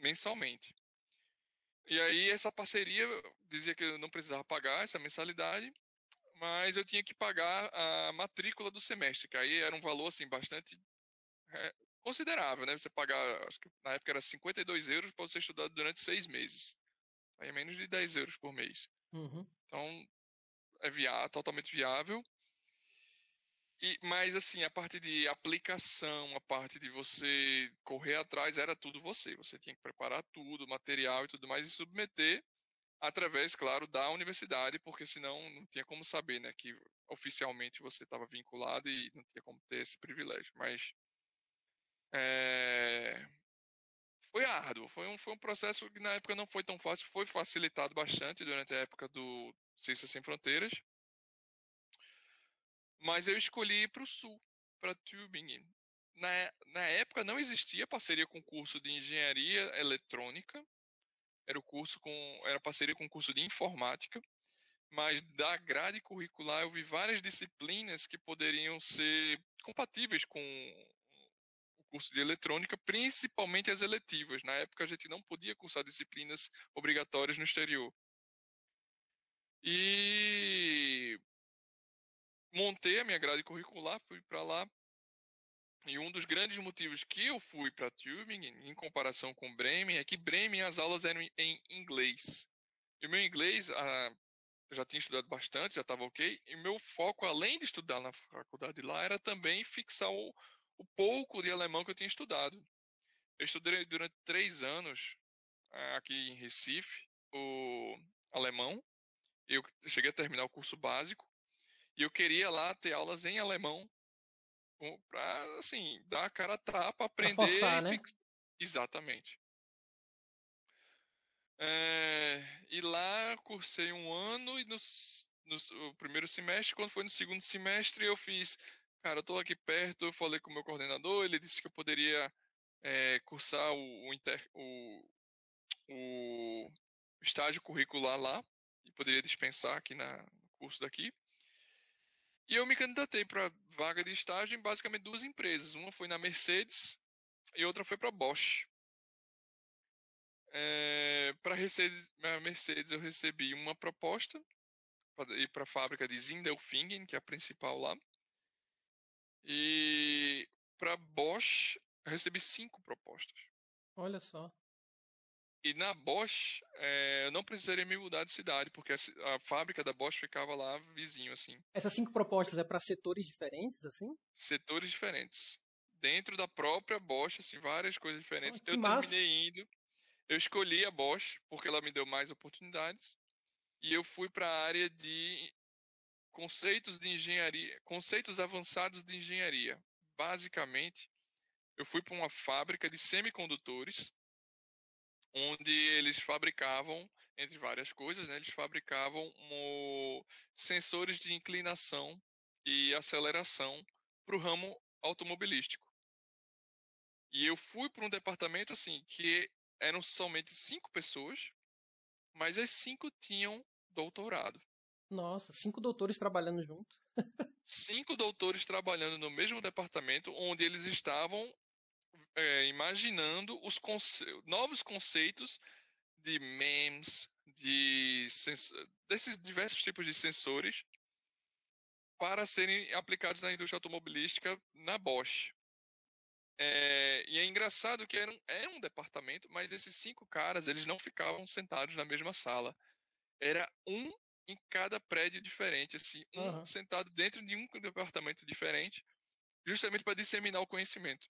Speaker 2: mensalmente. E aí essa parceria dizia que eu não precisava pagar essa mensalidade, mas eu tinha que pagar a matrícula do semestre, que aí era um valor assim bastante é, considerável, né? Você pagar, acho que na época era 52 euros para você estudar durante seis meses. Aí é menos de 10 euros por mês.
Speaker 1: Uhum.
Speaker 2: Então é viável, totalmente viável. E, mas assim, a parte de aplicação, a parte de você correr atrás, era tudo você. Você tinha que preparar tudo, material e tudo mais, e submeter através, claro, da universidade, porque senão não tinha como saber, né, que oficialmente você estava vinculado e não tinha como ter esse privilégio. Mas é, foi árduo, foi um, foi um processo que na época não foi tão fácil, foi facilitado bastante durante a época do Ciências Sem Fronteiras, mas eu escolhi ir para o sul, para Tübingen. Na, na época não existia parceria com o curso de engenharia eletrônica, era o curso com era parceria com o curso de informática, mas da grade curricular eu vi várias disciplinas que poderiam ser compatíveis com o curso de eletrônica, principalmente as eletivas. Na época a gente não podia cursar disciplinas obrigatórias no exterior. E montei a minha grade curricular, fui para lá. E um dos grandes motivos que eu fui para Tübingen, em comparação com Bremen, é que Bremen as aulas eram em inglês. E o meu inglês, ah, eu já tinha estudado bastante, já estava ok. E meu foco, além de estudar na faculdade lá, era também fixar o, o pouco de alemão que eu tinha estudado. Eu estudei durante três anos ah, aqui em Recife o alemão. Eu cheguei a terminar o curso básico e eu queria lá ter aulas em alemão para assim dar a cara a tapa, aprender. Pra
Speaker 1: forçar, né?
Speaker 2: Exatamente. É, e lá cursei um ano e no, no, primeiro semestre, quando foi no segundo semestre, eu fiz, cara, eu tô aqui perto, eu falei com o meu coordenador, ele disse que eu poderia é, cursar o, o, inter, o, o estágio curricular lá e poderia dispensar aqui na, no curso daqui. E eu me candidatei para vaga de estágio em basicamente duas empresas. Uma foi na Mercedes e outra foi para Bosch. É, para a Mercedes eu recebi uma proposta para ir para a fábrica de Zindelfingen, que é a principal lá. E para Bosch eu recebi cinco propostas.
Speaker 1: Olha só.
Speaker 2: E na Bosch, é, eu não precisaria me mudar de cidade, porque a, a, fábrica da Bosch ficava lá vizinho, assim.
Speaker 1: Essas cinco propostas é para setores diferentes, assim?
Speaker 2: Setores diferentes. Dentro da própria Bosch, assim, várias coisas diferentes.
Speaker 1: Oh,
Speaker 2: eu
Speaker 1: massa.
Speaker 2: terminei indo. Eu escolhi a Bosch, porque ela me deu mais oportunidades. E eu fui para a área de conceitos de engenharia, conceitos avançados de engenharia. Basicamente, eu fui para uma fábrica de semicondutores onde eles fabricavam, entre várias coisas, né, eles fabricavam sensores de inclinação e aceleração para o ramo automobilístico. E eu fui para um departamento assim que eram somente cinco pessoas, mas as cinco tinham doutorado.
Speaker 1: Nossa, cinco doutores trabalhando junto.
Speaker 2: cinco doutores trabalhando no mesmo departamento, onde eles estavam é, imaginando os conce novos conceitos de MEMS, de desses diversos tipos de sensores para serem aplicados na indústria automobilística na Bosch. É, e é engraçado que era um, era um departamento, mas esses cinco caras eles não ficavam sentados na mesma sala. Era um em cada prédio diferente, assim, um uhum. sentado dentro de um departamento diferente, justamente para disseminar o conhecimento.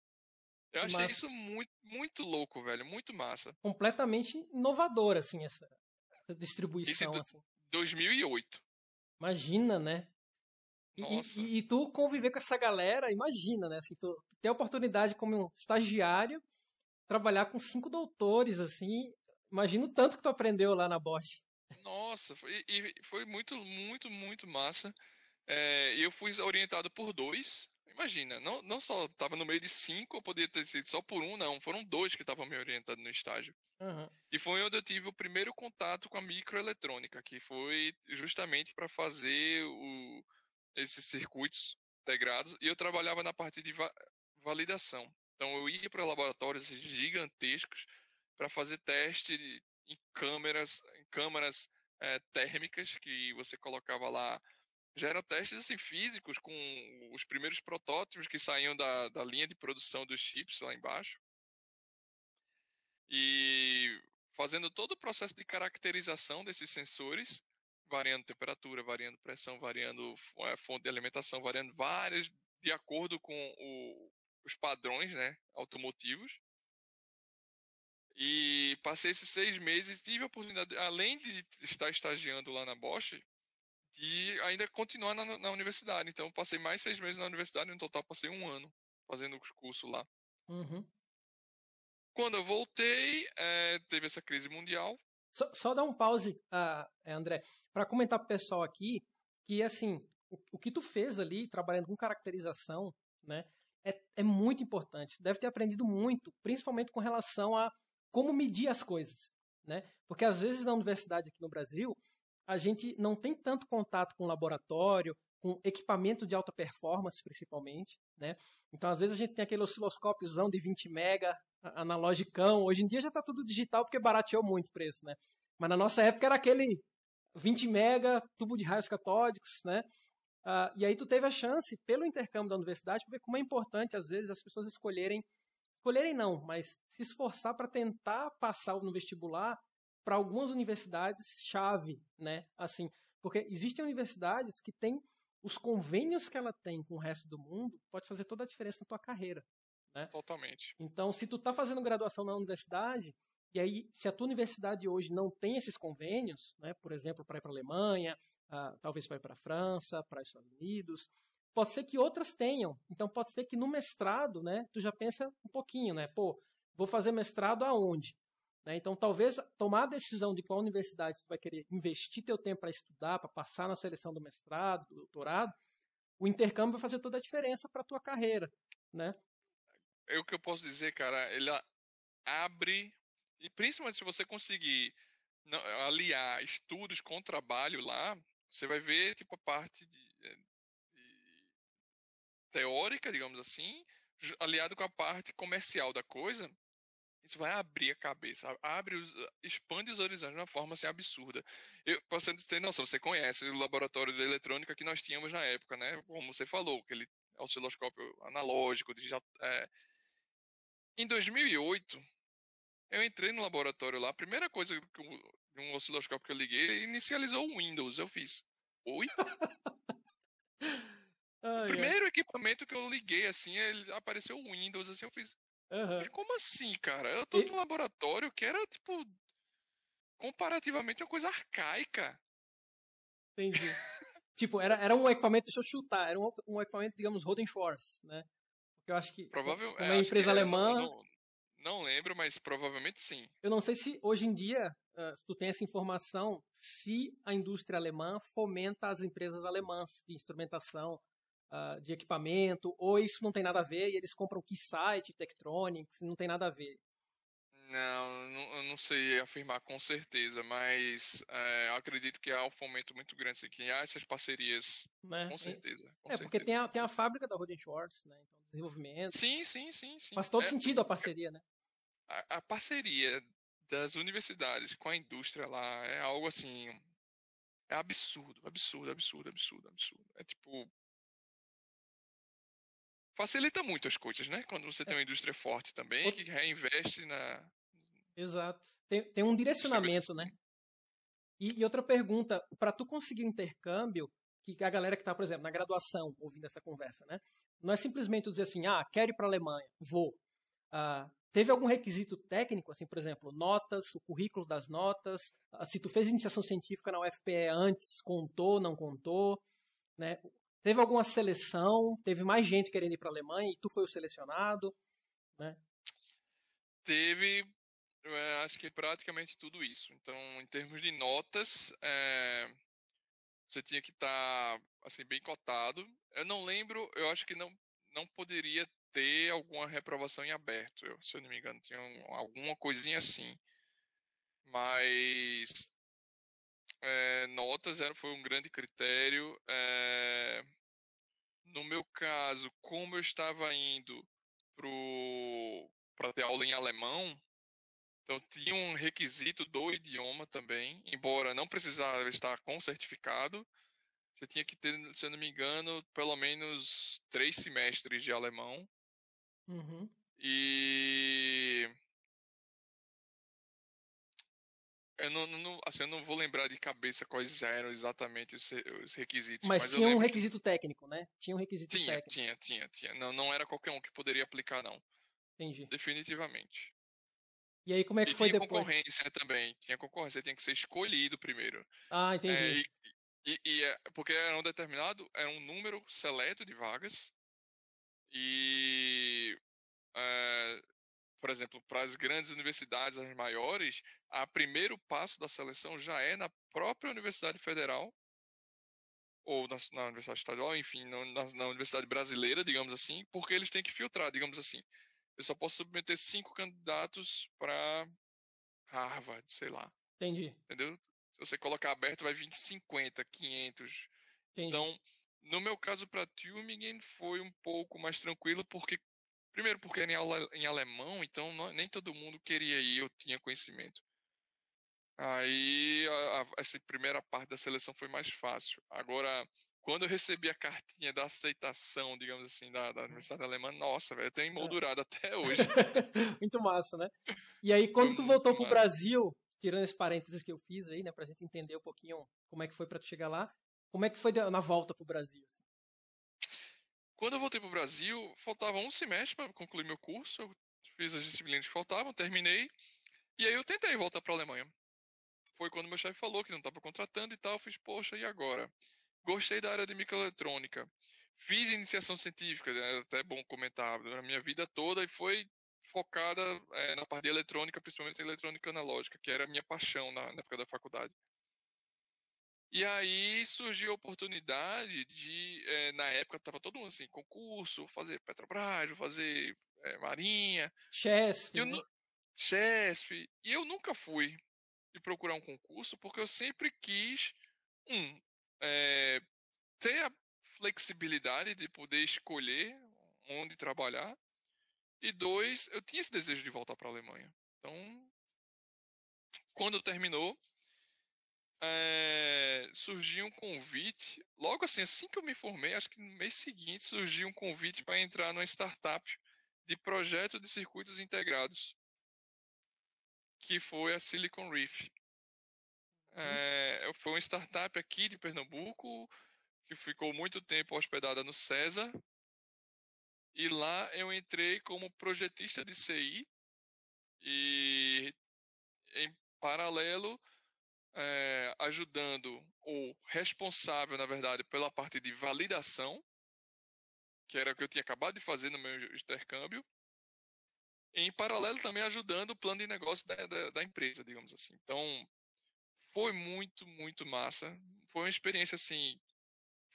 Speaker 2: Eu achei massa. isso muito, muito louco, velho. Muito massa.
Speaker 1: Completamente inovador, assim, essa, essa distribuição. Isso assim.
Speaker 2: 2008.
Speaker 1: Imagina, né? E, e, e, tu conviver com essa galera, imagina, né? Assim, tu, ter a oportunidade como um estagiário trabalhar com cinco doutores, assim. Imagina o tanto que tu aprendeu lá na Bosch.
Speaker 2: Nossa, foi, e foi muito, muito, muito massa. É, eu fui orientado por dois, imagina, não, não só estava no meio de cinco, ou poderia ter sido só por um, não. Foram dois que estavam me orientando no estágio.
Speaker 1: Uhum.
Speaker 2: E foi onde eu tive o primeiro contato com a microeletrônica, que foi justamente para fazer o, esses circuitos integrados. E eu trabalhava na parte de va validação. Então eu ia para laboratórios gigantescos para fazer teste em câmeras, em câmaras é, térmicas que você colocava lá. Já eram testes assim, físicos com os primeiros protótipos que saíam da, da linha de produção dos chips lá embaixo. E fazendo todo o processo de caracterização desses sensores, variando temperatura, variando pressão, variando é, fonte de alimentação, variando várias de acordo com o, os padrões né, automotivos. E passei esses seis meses, tive a oportunidade, além de estar estagiando lá na Bosch, de ainda continuar na, na universidade. Então, passei mais seis meses na universidade, no total passei um ano fazendo os cursos lá.
Speaker 1: Uhum.
Speaker 2: Quando eu voltei, é, teve essa crise mundial.
Speaker 1: Só, só dar um pause, uh, André, para comentar para o pessoal aqui que, assim, o, o, que tu fez ali, trabalhando com caracterização, né, é, é muito importante. Deve ter aprendido muito, principalmente com relação a como medir as coisas, né? Porque às vezes na universidade aqui no Brasil, a gente não tem tanto contato com laboratório, com equipamento de alta performance, principalmente, né? Então, às vezes a gente tem aquele osciloscópiozão de 20 mega, analogicão. Hoje em dia já está tudo digital porque barateou muito o preço, né? Mas na nossa época era aquele 20 mega, tubo de raios catódicos, né? Uh, e aí tu teve a chance, pelo intercâmbio da universidade, de ver como é importante, às vezes, as pessoas escolherem escolherem não, mas se esforçar para tentar passar no vestibular para algumas universidades chave, né? Assim, porque existem universidades que têm os convênios que ela tem com o resto do mundo pode fazer toda a diferença na tua carreira, né?
Speaker 2: Totalmente.
Speaker 1: Então, se tu está fazendo graduação na universidade e aí se a tua universidade hoje não tem esses convênios, né? Por exemplo, para ir para a Alemanha, uh, talvez para ir para a França, para os Estados Unidos, Pode ser que outras tenham. Então pode ser que no mestrado, né, tu já pensa um pouquinho, né? Pô, vou fazer mestrado aonde? Né? Então talvez tomar a decisão de qual universidade tu vai querer investir teu tempo para estudar, para passar na seleção do mestrado, do doutorado, o intercâmbio vai fazer toda a diferença para tua carreira, né?
Speaker 2: É o que eu posso dizer, cara, ele abre e principalmente se você conseguir aliar estudos com trabalho lá, você vai ver tipo a parte de teórica, digamos assim, aliado com a parte comercial da coisa, isso vai abrir a cabeça, abre os, expande os horizontes de uma forma assim absurda. Eu, você ter noção, você conhece o laboratório de eletrônica que nós tínhamos na época, né? Como você falou, aquele osciloscópio analógico, digital. É... Em 2008, eu entrei no laboratório lá, a primeira coisa que um osciloscópio que eu liguei, inicializou o Windows. Eu fiz, oi? *laughs* o primeiro equipamento que eu liguei, assim, ele apareceu o Windows, assim, eu fiz. Uhum. Como assim, cara? Eu tô e... num laboratório que era, tipo, comparativamente uma coisa arcaica.
Speaker 1: Entendi. *laughs* tipo, era, era um equipamento, deixa eu chutar, era um, um equipamento, digamos, Roden Force, né? Porque eu acho que.
Speaker 2: Provavelmente.
Speaker 1: Uma é, empresa alemã.
Speaker 2: Não, não, não, lembro, mas provavelmente sim.
Speaker 1: Eu não sei se hoje em dia, uh, se tu tem essa informação, se a indústria alemã fomenta as empresas alemãs de instrumentação, uh, de equipamento, ou isso não tem nada a ver e eles compram Keysight, Tektronix, não tem nada a ver?
Speaker 2: Não, não, eu não sei afirmar com certeza, mas é, acredito que há um fomento muito grande aqui, há essas parcerias, né? com certeza. Com
Speaker 1: é, certeza. porque tem a, tem a fábrica da Roden Schwartz, né? Então, desenvolvimento.
Speaker 2: Sim, sim, sim, sim.
Speaker 1: Faz todo é, sentido a parceria, né?
Speaker 2: A, a, parceria das universidades com a indústria lá é algo assim. É absurdo, absurdo, absurdo, absurdo, absurdo. É tipo, facilita muito as coisas, né? Quando você tem uma indústria forte também, que reinveste na.
Speaker 1: Exato. Tem, tem um direcionamento, né? E, e outra pergunta, para tu conseguir um intercâmbio, que a galera que está, por exemplo, na graduação, ouvindo essa conversa, né? Não é simplesmente dizer assim, ah, quero ir para a Alemanha, vou. Ah, teve algum requisito técnico, assim, por exemplo, notas, o currículo das notas, ah, se tu fez iniciação científica na UFPE antes, contou, não contou, né? Teve alguma seleção? Teve mais gente querendo ir para a Alemanha e tu foi o selecionado? Né?
Speaker 2: Teve, é, acho que praticamente tudo isso. Então, em termos de notas, é, você tinha que estar tá, assim bem cotado. Eu não lembro, eu acho que não não poderia ter alguma reprovação em aberto. Eu, se eu não me engano, tinha um, alguma coisinha assim. Mas é, notas era, foi um grande critério. É, no meu caso, como eu estava indo para ter aula em alemão, Então tinha um requisito do idioma também, embora não precisava estar com certificado. Você tinha que ter, se eu não me engano, pelo menos três semestres de alemão.
Speaker 1: Uhum.
Speaker 2: E eu não, não, assim, eu não vou lembrar de cabeça quais eram exatamente os, os requisitos.
Speaker 1: Mas, mas tinha um requisito técnico, né? Tinha um requisito
Speaker 2: tinha,
Speaker 1: técnico.
Speaker 2: Tinha, tinha, tinha. Não, não era qualquer um que poderia aplicar, não.
Speaker 1: Entendi.
Speaker 2: Definitivamente.
Speaker 1: E aí, como é que
Speaker 2: e
Speaker 1: foi
Speaker 2: tinha
Speaker 1: depois?
Speaker 2: concorrência também. Tinha concorrência, tinha que ser escolhido primeiro.
Speaker 1: Ah, entendi.
Speaker 2: É, e, e, e, é, porque era um determinado, era um número seleto de vagas. E é, por exemplo, para as grandes universidades, as maiores, o primeiro passo da seleção já é na própria Universidade Federal, ou na, na Universidade Estadual, enfim, na, na, Universidade Brasileira, digamos assim, porque eles têm que filtrar, digamos assim. Eu só posso submeter cinco candidatos para Harvard, sei lá.
Speaker 1: Entendi.
Speaker 2: Entendeu? Se você colocar aberto, vai vir 50, 500. Entendi. Então, no meu caso, para Tübingen foi um pouco mais tranquilo, porque Primeiro porque era em, alemão, então não, nem todo mundo queria ir, eu tinha conhecimento. Aí a, a, essa primeira parte da seleção foi mais fácil. Agora, quando eu recebi a cartinha da aceitação, digamos assim, da, da Universidade Alemã, nossa, velho, eu tenho emoldurado é. até hoje. *laughs*
Speaker 1: Muito massa, né? E aí, quando tu voltou pro Brasil, tirando esse parênteses que eu fiz aí, né, pra gente entender um pouquinho como é que foi para tu chegar lá, como é que foi na volta pro Brasil?
Speaker 2: Quando eu voltei para o Brasil, faltava um semestre para concluir meu curso. Eu fiz as disciplinas que faltavam, terminei. E aí eu tentei voltar para a Alemanha. Foi quando meu chefe falou que não estava contratando e tal. Eu fiz, poxa, e agora? Gostei da área de microeletrônica. Fiz iniciação científica, é até bom comentar, na minha vida toda e foi focada é, na parte de eletrônica, principalmente eletrônica analógica, que era a minha paixão na, na época da faculdade. E aí surgiu a oportunidade de, é, na época estava todo mundo assim, concurso, fazer Petrobras, fazer é, Marinha.
Speaker 1: Chesf.
Speaker 2: Eu, né? E eu nunca fui de procurar um concurso porque eu sempre quis, um, é, ter a flexibilidade de poder escolher onde trabalhar. E dois, eu tinha esse desejo de voltar para a Alemanha. Então, quando terminou, é, surgiu um convite, logo assim, assim que eu me formei, acho que no mês seguinte surgiu um convite para entrar numa startup de projeto de circuitos integrados, que foi a Silicon Reef. É, foi uma startup aqui de Pernambuco, que ficou muito tempo hospedada no César, e lá eu entrei como projetista de CI, e em paralelo é, ajudando ou responsável, na verdade, pela parte de validação, que era o que eu tinha acabado de fazer no meu intercâmbio, em paralelo também ajudando o plano de negócio da, da, da empresa, digamos assim. Então, foi muito, muito massa. Foi uma experiência assim,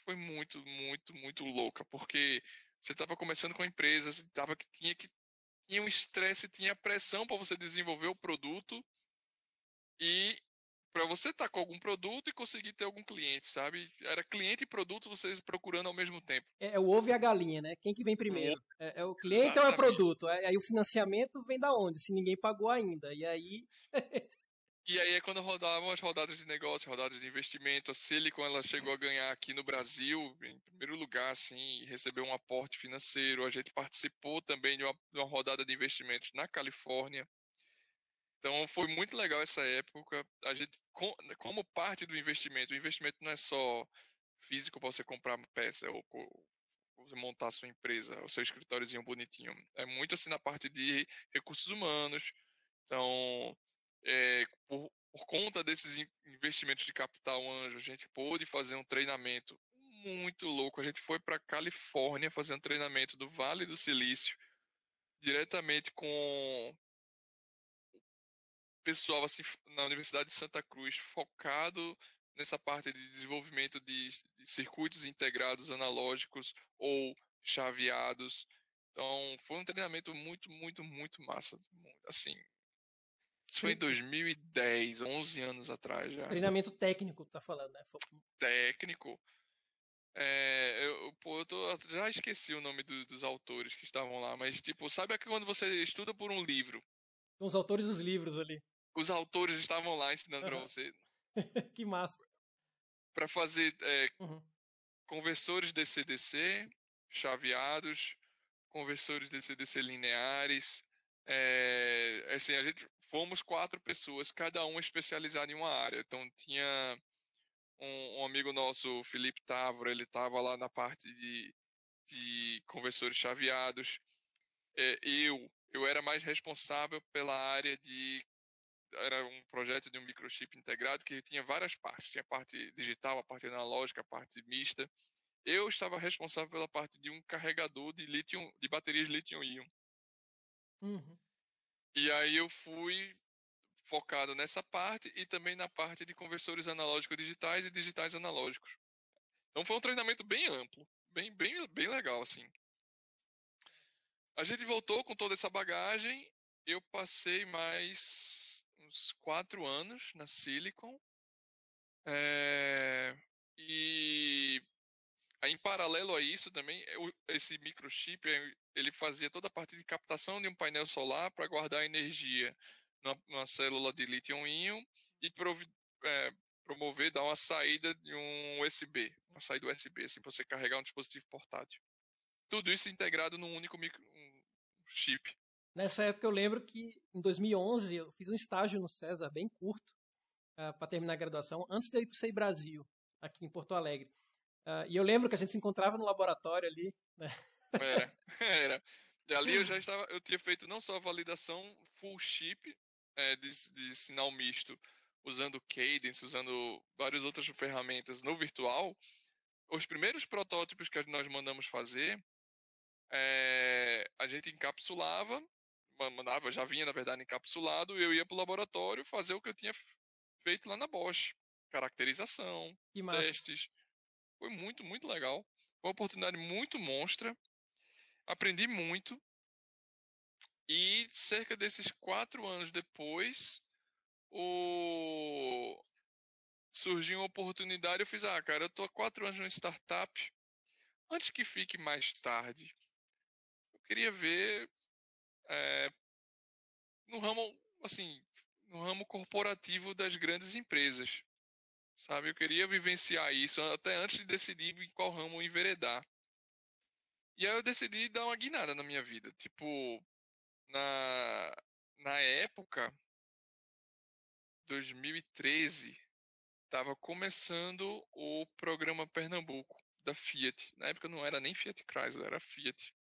Speaker 2: foi muito, muito, muito louca, porque você estava começando com a empresa, você tava que tinha que tinha um estresse, tinha pressão para você desenvolver o produto e para você estar tá com algum produto e conseguir ter algum cliente, sabe? Era cliente e produto vocês procurando ao mesmo tempo.
Speaker 1: É, é o ovo e a galinha, né? Quem que vem primeiro? É, é o cliente Exatamente. ou é o produto? Aí o financiamento vem da onde? Se ninguém pagou ainda. E aí. *laughs*
Speaker 2: e aí é quando rodavam as rodadas de negócio, rodadas de investimento. A Silicon ela chegou a ganhar aqui no Brasil, em primeiro lugar, assim, recebeu um aporte financeiro. A gente participou também de uma, de uma rodada de investimentos na Califórnia. Então foi muito legal essa época. A gente, como parte do investimento, o investimento não é só físico para você comprar peça ou você montar sua empresa, o seu escritóriozinho bonitinho. É muito assim na parte de recursos humanos. Então, é, por, por conta desses investimentos de capital anjo, a gente pôde fazer um treinamento muito louco. A gente foi para Califórnia fazer um treinamento do Vale do Silício, diretamente com pessoal assim na Universidade de Santa Cruz focado nessa parte de desenvolvimento de, de circuitos integrados analógicos ou chaveados. Então, foi um treinamento muito, muito, muito massa. Assim, isso foi em 2010, 11 anos atrás já.
Speaker 1: Treinamento técnico, tá falando, né?
Speaker 2: Técnico. É, eu, pô, eu tô, já esqueci o nome do, dos autores que estavam lá, mas tipo, sabe que quando você estuda por um livro
Speaker 1: os autores dos livros ali.
Speaker 2: Os autores estavam lá ensinando uhum. para você. *laughs*
Speaker 1: que massa.
Speaker 2: Para fazer é, uhum. conversores DC-DC, chaveados, conversores DC-DC lineares. É, assim, a gente fomos quatro pessoas, cada um especializado em uma área. Então tinha um, um amigo nosso, Felipe Távora, ele estava lá na parte de, de conversores chaveados. É, eu, eu era mais responsável pela área de era um projeto de um microchip integrado que tinha várias partes. Tinha a parte digital, a parte analógica, a parte mista. Eu estava responsável pela parte de um carregador de lítio, de baterias lítio-íon.
Speaker 1: Uhum.
Speaker 2: E aí eu fui focado nessa parte e também na parte de conversores analógicos digitais e digitais analógicos. Então foi um treinamento bem amplo, bem, bem, bem legal, assim. A gente voltou com toda essa bagagem, eu passei mais uns quatro anos na Silicon, é, e em paralelo a isso também, esse microchip, ele fazia toda a parte de captação de um painel solar para guardar energia numa, célula de lítio-íon e é, promover, dar uma saída de um USB, uma saída USB, assim, para você carregar um dispositivo portátil. Tudo isso integrado num único micro, um chip.
Speaker 1: Nessa época eu lembro que em 2011 eu fiz um estágio no César, bem curto, uh, ah, para terminar a graduação, antes de ir para o Brasil, aqui em Porto Alegre. Uh, e eu lembro que a gente se encontrava no laboratório ali. Né? *laughs*
Speaker 2: Era, era. E ali eu já estava, eu tinha feito não só a validação full chip, é, de, de sinal misto usando Cadence, usando várias outras ferramentas no virtual, os primeiros protótipos que nós mandamos fazer, é, a gente encapsulava, mandava, já vinha na verdade encapsulado, eu ia para o laboratório fazer o que eu tinha feito lá na Bosch, caracterização, testes. Foi muito, muito legal. Foi uma oportunidade muito monstra. Aprendi muito. E cerca desses quatro anos depois, o... surgiu uma oportunidade. Eu fiz, ah, cara, eu tô há quatro anos numa startup. Antes que fique mais tarde, eu queria ver é, no ramo, assim, no ramo corporativo das grandes empresas. Sabe, eu queria vivenciar isso até antes de decidir em qual ramo enveredar. E aí eu decidi dar uma guinada na minha vida. Tipo, na, na época, 2013, estava começando o programa Pernambuco da Fiat. Na época não era nem Fiat Chrysler, era Fiat.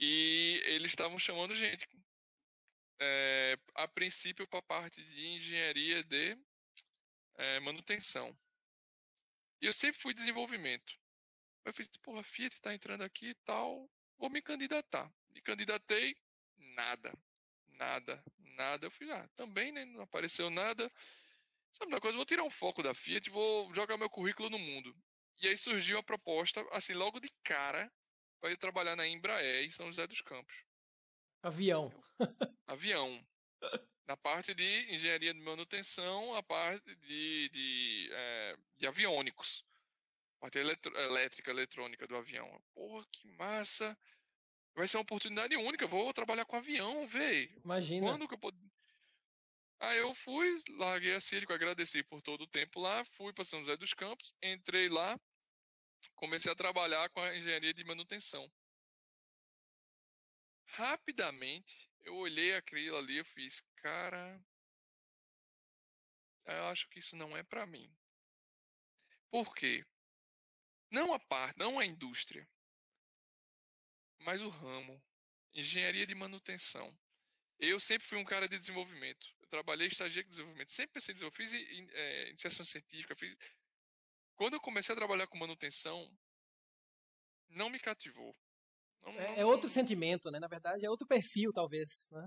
Speaker 2: E eles estavam chamando gente, é, a princípio, para a parte de engenharia de é, manutenção. E eu sempre fui desenvolvimento. Eu fiz, porra, Fiat está entrando aqui e tal, vou me candidatar. Me candidatei, nada. Nada, nada. Eu fui, ah, também, né? Não apareceu nada. Sabe uma coisa? Vou tirar um foco da Fiat vou jogar meu currículo no mundo. E aí surgiu a proposta, assim, logo de cara, para ir trabalhar na Embraer em São José dos Campos.
Speaker 1: Avião.
Speaker 2: Avião. Na parte de engenharia de manutenção, a parte de, de, é, de aviônicos. Parte eletro, elétrica, eletrônica do avião. Porra, que massa! Vai ser uma oportunidade única. Vou trabalhar com avião, velho.
Speaker 1: Imagina.
Speaker 2: Quando que eu pod... Aí eu fui, larguei a Sílico, agradeci por todo o tempo lá, fui para São José dos Campos, entrei lá, comecei a trabalhar com a engenharia de manutenção. Rapidamente, eu olhei aquilo ali e fiz, cara, eu acho que isso não é para mim. Por quê? Não a parte, não a indústria mas o ramo, engenharia de manutenção. Eu sempre fui um cara de desenvolvimento. Eu trabalhei estagiário de desenvolvimento. Sempre pensei em desenvolvimento. Fiz é, iniciação científica. Fiz... Quando eu comecei a trabalhar com manutenção, não me cativou.
Speaker 1: Não, é, não... é, outro sentimento, né? Na verdade, é outro perfil, talvez. Né?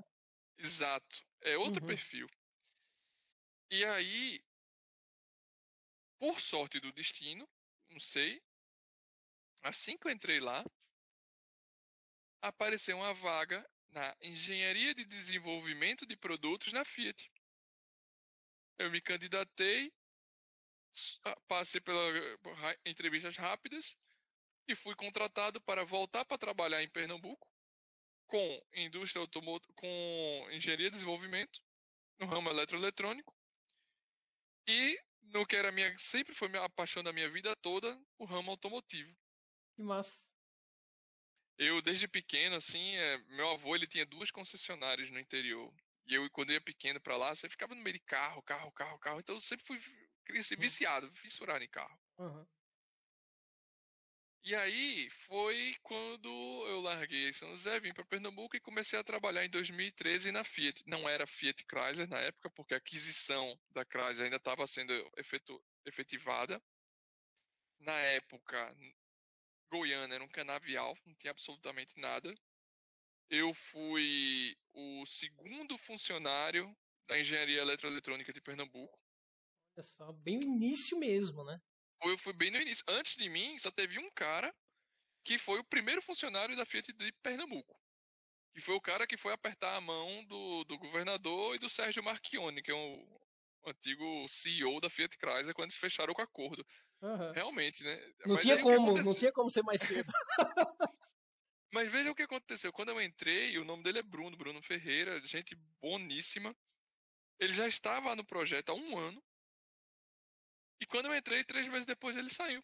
Speaker 2: Exato. É outro uhum. perfil. E aí, por sorte do destino, não sei, assim que eu entrei lá, apareceu uma vaga na engenharia de desenvolvimento de produtos na Fiat. Eu me candidatei, passei pelas entrevistas rápidas e fui contratado para voltar para trabalhar em Pernambuco com indústria automotiva, com engenharia de desenvolvimento no ramo eletroeletrônico e no que era minha sempre foi a paixão da minha vida toda, o ramo automotivo.
Speaker 1: Que massa.
Speaker 2: Eu desde pequeno assim, é, meu avô ele tinha duas concessionárias no interior. E eu quando eu ia pequeno para lá, você ficava no meio de carro, carro, carro, carro. Então eu sempre fui viciado, fissurado em carro.
Speaker 1: Uhum.
Speaker 2: E aí foi quando eu larguei São José, vim para Pernambuco e comecei a trabalhar em 2013 na Fiat. Não era Fiat Chrysler na época, porque a aquisição da Chrysler ainda estava sendo efetu efetivada. Na época, Goiânia era um canavial, não tinha absolutamente nada. Eu fui o segundo funcionário da engenharia eletroeletrônica de Pernambuco.
Speaker 1: Olha só, bem no início mesmo, né?
Speaker 2: eu fui bem no início. Antes de mim, só teve um cara que foi o primeiro funcionário da Fiat de Pernambuco. Que foi o cara que foi apertar a mão do, do governador e do Sérgio Marchione, que é o, antigo CEO da Fiat Chrysler, quando fecharam o acordo.
Speaker 1: Uhum.
Speaker 2: Realmente, né?
Speaker 1: Não Mas tinha como, não tinha como ser mais cedo. *laughs* *laughs*
Speaker 2: Mas veja o que aconteceu. Quando eu entrei, o nome dele é Bruno, Bruno Ferreira, gente boníssima. Ele já estava no projeto há um ano. E quando eu entrei, três meses depois ele saiu.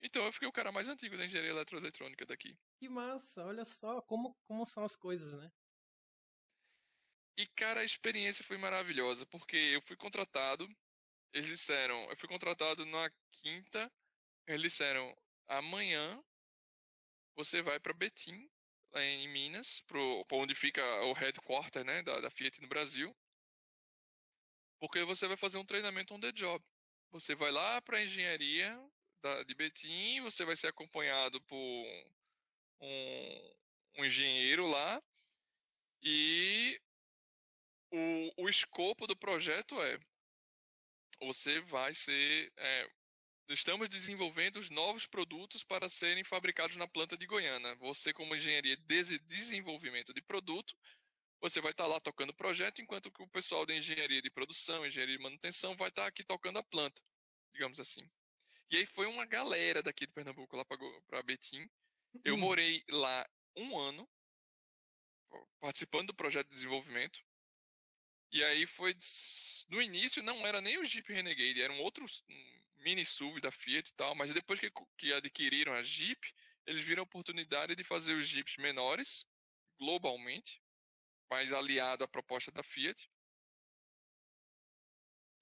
Speaker 2: Então eu fiquei o cara mais antigo da engenharia eletroeletrônica daqui.
Speaker 1: Que massa, olha só como, como são as coisas, né?
Speaker 2: E cara, a experiência foi maravilhosa, porque eu fui contratado, eles disseram, eu fui contratado na quinta, eles disseram, amanhã você vai para Betim, lá em Minas, pro, pra onde fica o headquarter, né, da, da Fiat no Brasil, porque você vai fazer um treinamento on the job. Você vai lá para a engenharia da, de Betim, você vai ser acompanhado por um, um engenheiro lá e o, o escopo do projeto é você vai ser é, estamos desenvolvendo os novos produtos para serem fabricados na planta de Goiânia. Você, como engenharia de desenvolvimento de produto, você vai estar lá tocando o projeto, enquanto que o pessoal da engenharia de produção, engenharia de manutenção, vai estar aqui tocando a planta, digamos assim. E aí foi uma galera daqui de Pernambuco lá para Betim. Eu uhum. morei lá um ano, participando do projeto de desenvolvimento. E aí foi. No início não era nem o Jeep Renegade, era um outro mini SUV da Fiat e tal, mas depois que, que adquiriram a Jeep, eles viram a oportunidade de fazer os Jeeps menores, globalmente, mais aliado à proposta da Fiat.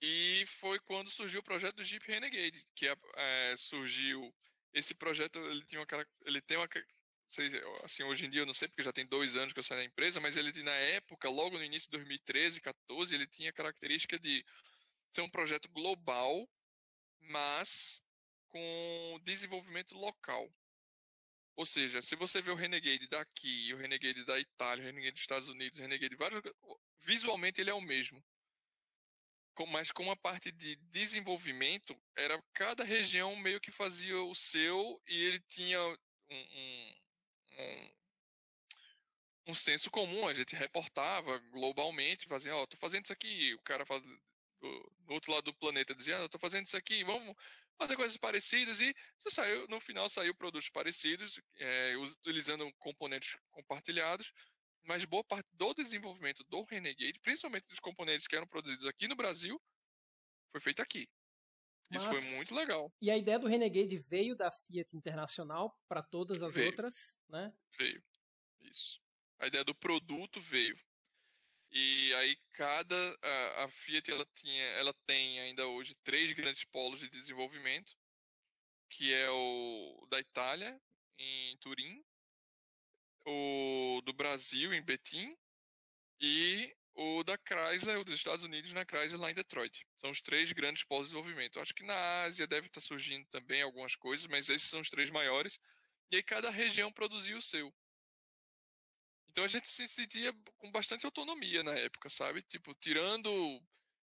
Speaker 2: E foi quando surgiu o projeto do Jeep Renegade, que é, é, surgiu esse projeto ele tinha uma ele tem uma assim hoje em dia eu não sei porque já tem dois anos que eu saí da empresa, mas ele na época logo no início de 2013, 14 ele tinha a característica de ser um projeto global, mas com desenvolvimento local. Ou seja, se você vê o Renegade daqui, o Renegade da Itália, o Renegade dos Estados Unidos, o Renegade de vários visualmente ele é o mesmo. Mas com a parte de desenvolvimento, era cada região meio que fazia o seu e ele tinha um, um, um, um senso comum, a gente reportava globalmente, fazia, ó, oh, tô fazendo isso aqui, o cara faz do, do outro lado do planeta dizia, ah, tô fazendo isso aqui, vamos fazer coisas parecidas e saiu, no final saiu produtos parecidos, é, utilizando componentes compartilhados, mas boa parte do desenvolvimento do Renegade, principalmente dos componentes que eram produzidos aqui no Brasil, foi feito aqui. Isso mas, foi muito legal.
Speaker 1: E a ideia do Renegade veio da Fiat Internacional para todas as
Speaker 2: veio.
Speaker 1: outras, né?
Speaker 2: Veio. Isso. A ideia do produto veio. E aí cada a, a, Fiat ela tinha, ela tem ainda hoje três grandes polos de desenvolvimento, que é o da Itália em Turim, o do Brasil em Betim e o da Chrysler, o dos Estados Unidos na Chrysler lá em Detroit. São os três grandes polos de desenvolvimento. Acho que na Ásia deve estar surgindo também algumas coisas, mas esses são os três maiores. E aí cada região produzia o seu. Então a gente se sentia com bastante autonomia na época, sabe? Tipo, tirando